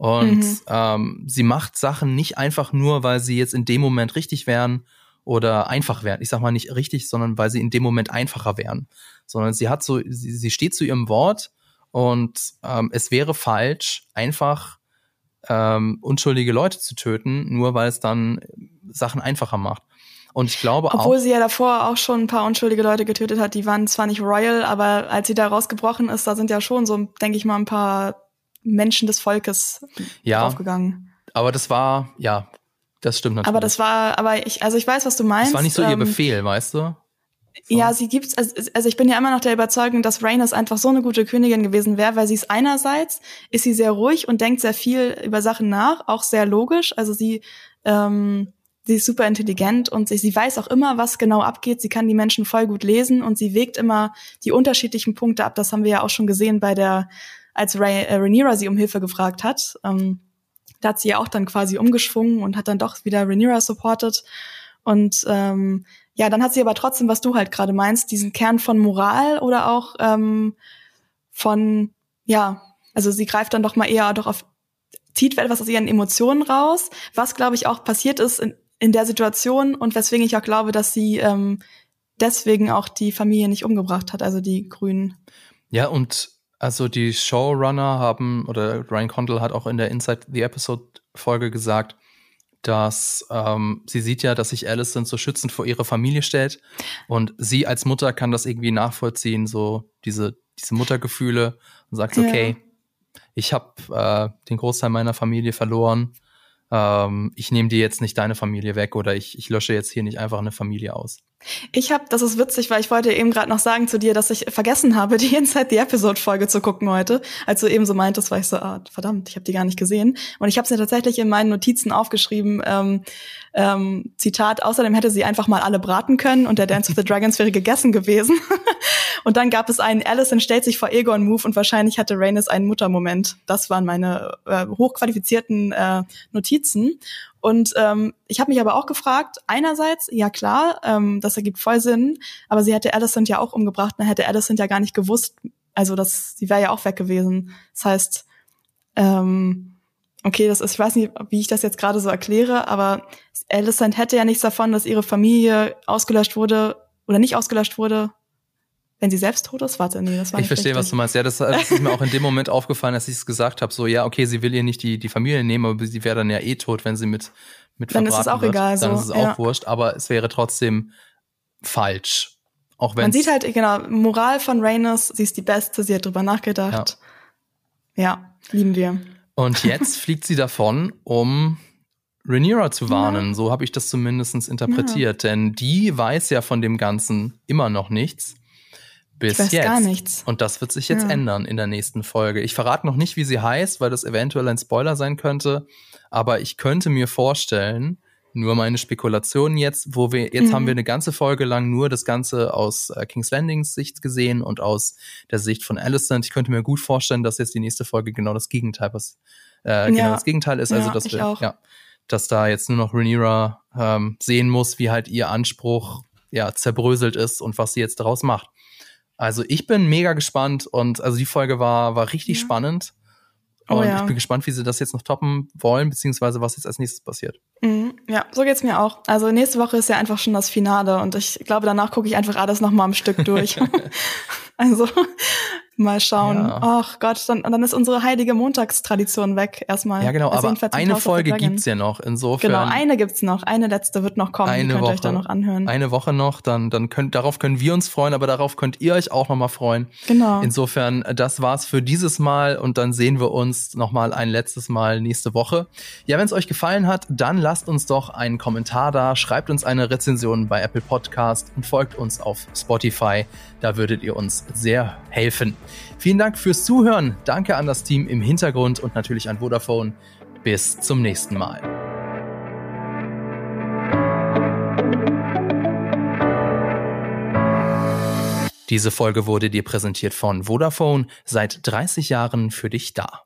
Und mhm. ähm, sie macht Sachen nicht einfach nur, weil sie jetzt in dem Moment richtig wären oder einfach wären. Ich sag mal nicht richtig, sondern weil sie in dem Moment einfacher wären. Sondern sie hat so, sie, sie steht zu ihrem Wort und ähm, es wäre falsch, einfach ähm, unschuldige Leute zu töten, nur weil es dann Sachen einfacher macht. Und ich glaube Obwohl auch. Obwohl sie ja davor auch schon ein paar unschuldige Leute getötet hat, die waren zwar nicht royal, aber als sie da rausgebrochen ist, da sind ja schon so, denke ich mal, ein paar Menschen des Volkes ja, aufgegangen. Aber das war, ja, das stimmt natürlich. Aber das war, aber ich, also ich weiß, was du meinst. Das war nicht so ihr ähm, Befehl, weißt du? So. Ja, sie gibt's, also, also ich bin ja immer noch der Überzeugung, dass Rhaenys einfach so eine gute Königin gewesen wäre, weil sie ist einerseits, ist sie sehr ruhig und denkt sehr viel über Sachen nach, auch sehr logisch. Also sie, ähm, sie ist super intelligent und sie, sie weiß auch immer, was genau abgeht. Sie kann die Menschen voll gut lesen und sie wägt immer die unterschiedlichen Punkte ab. Das haben wir ja auch schon gesehen bei der als Ray, äh, Rhaenyra sie um Hilfe gefragt hat. Ähm, da hat sie ja auch dann quasi umgeschwungen und hat dann doch wieder Rhaenyra supportet. Und ähm, ja, dann hat sie aber trotzdem, was du halt gerade meinst, diesen Kern von Moral oder auch ähm, von, ja, also sie greift dann doch mal eher doch auf, zieht etwas aus ihren Emotionen raus, was, glaube ich, auch passiert ist in, in der Situation und weswegen ich auch glaube, dass sie ähm, deswegen auch die Familie nicht umgebracht hat, also die Grünen. Ja, und also die Showrunner haben, oder Ryan Condal hat auch in der Inside the Episode Folge gesagt, dass ähm, sie sieht ja, dass sich Alison so schützend vor ihre Familie stellt und sie als Mutter kann das irgendwie nachvollziehen, so diese diese Muttergefühle und sagt, ja. okay, ich habe äh, den Großteil meiner Familie verloren ähm, ich nehme dir jetzt nicht deine Familie weg oder ich, ich lösche jetzt hier nicht einfach eine Familie aus. Ich habe, das ist witzig, weil ich wollte eben gerade noch sagen zu dir, dass ich vergessen habe, die Inside the Episode Folge zu gucken heute. Als du eben so meintest, war ich so, ah, verdammt, ich habe die gar nicht gesehen. Und ich habe es ja tatsächlich in meinen Notizen aufgeschrieben. Ähm, ähm, Zitat: Außerdem hätte sie einfach mal alle braten können und der Dance of the Dragons wäre gegessen gewesen. und dann gab es einen Alison stellt sich vor Egon Move und wahrscheinlich hatte Rhaenys einen Muttermoment. Das waren meine äh, hochqualifizierten äh, Notizen. Und ähm, ich habe mich aber auch gefragt, einerseits, ja klar, ähm, das ergibt voll Sinn, aber sie hätte Alicent ja auch umgebracht, dann hätte Alicent ja gar nicht gewusst, also das, sie wäre ja auch weg gewesen. Das heißt, ähm, okay, das ist, ich weiß nicht, wie ich das jetzt gerade so erkläre, aber Alicent hätte ja nichts davon, dass ihre Familie ausgelöscht wurde oder nicht ausgelöscht wurde, wenn sie selbst tot ist? Warte, nee, das war Ich verstehe, was du meinst. Ja, das, das, ist mir auch in dem Moment aufgefallen, dass ich es gesagt habe. So, ja, okay, sie will ihr nicht die, die Familie nehmen, aber sie wäre dann ja eh tot, wenn sie mit, mit Dann ist es auch wird. egal. Dann so. ist es auch ja. wurscht, aber es wäre trotzdem falsch. Auch wenn Man sieht halt, genau, Moral von Rhaenys, sie ist die Beste, sie hat drüber nachgedacht. Ja, ja lieben wir. Und jetzt fliegt sie davon, um Rhaenyra zu warnen. Ja. So habe ich das zumindest interpretiert. Denn die weiß ja von dem Ganzen immer noch nichts. Bis ich weiß jetzt. gar nichts. Und das wird sich jetzt ja. ändern in der nächsten Folge. Ich verrate noch nicht, wie sie heißt, weil das eventuell ein Spoiler sein könnte. Aber ich könnte mir vorstellen, nur meine Spekulationen jetzt, wo wir, jetzt mhm. haben wir eine ganze Folge lang nur das Ganze aus äh, King's Landings Sicht gesehen und aus der Sicht von Alicent. Ich könnte mir gut vorstellen, dass jetzt die nächste Folge genau das Gegenteil, was, äh, genau ja. das Gegenteil ist. Also, ja, dass wir, auch. ja, dass da jetzt nur noch Rhaenyra ähm, sehen muss, wie halt ihr Anspruch ja zerbröselt ist und was sie jetzt daraus macht. Also ich bin mega gespannt und also die Folge war war richtig ja. spannend. Oh, und ja. ich bin gespannt, wie sie das jetzt noch toppen wollen, beziehungsweise was jetzt als nächstes passiert. Mhm, ja, so geht's mir auch. Also nächste Woche ist ja einfach schon das Finale und ich glaube, danach gucke ich einfach alles nochmal am Stück durch. also Mal schauen. Ja. Ach Gott, dann, dann ist unsere heilige Montagstradition weg erstmal. Ja, genau, also aber eine Folge gibt's ja noch. Insofern. Genau, eine gibt's noch. Eine letzte wird noch kommen. Eine die könnt Woche, ihr euch dann noch anhören. Eine Woche noch, dann, dann könnt, darauf können wir uns freuen, aber darauf könnt ihr euch auch nochmal freuen. Genau. Insofern, das war's für dieses Mal und dann sehen wir uns nochmal ein letztes Mal nächste Woche. Ja, wenn es euch gefallen hat, dann lasst uns doch einen Kommentar da, schreibt uns eine Rezension bei Apple Podcast und folgt uns auf Spotify. Da würdet ihr uns sehr helfen. Vielen Dank fürs Zuhören. Danke an das Team im Hintergrund und natürlich an Vodafone. Bis zum nächsten Mal. Diese Folge wurde dir präsentiert von Vodafone, seit 30 Jahren für dich da.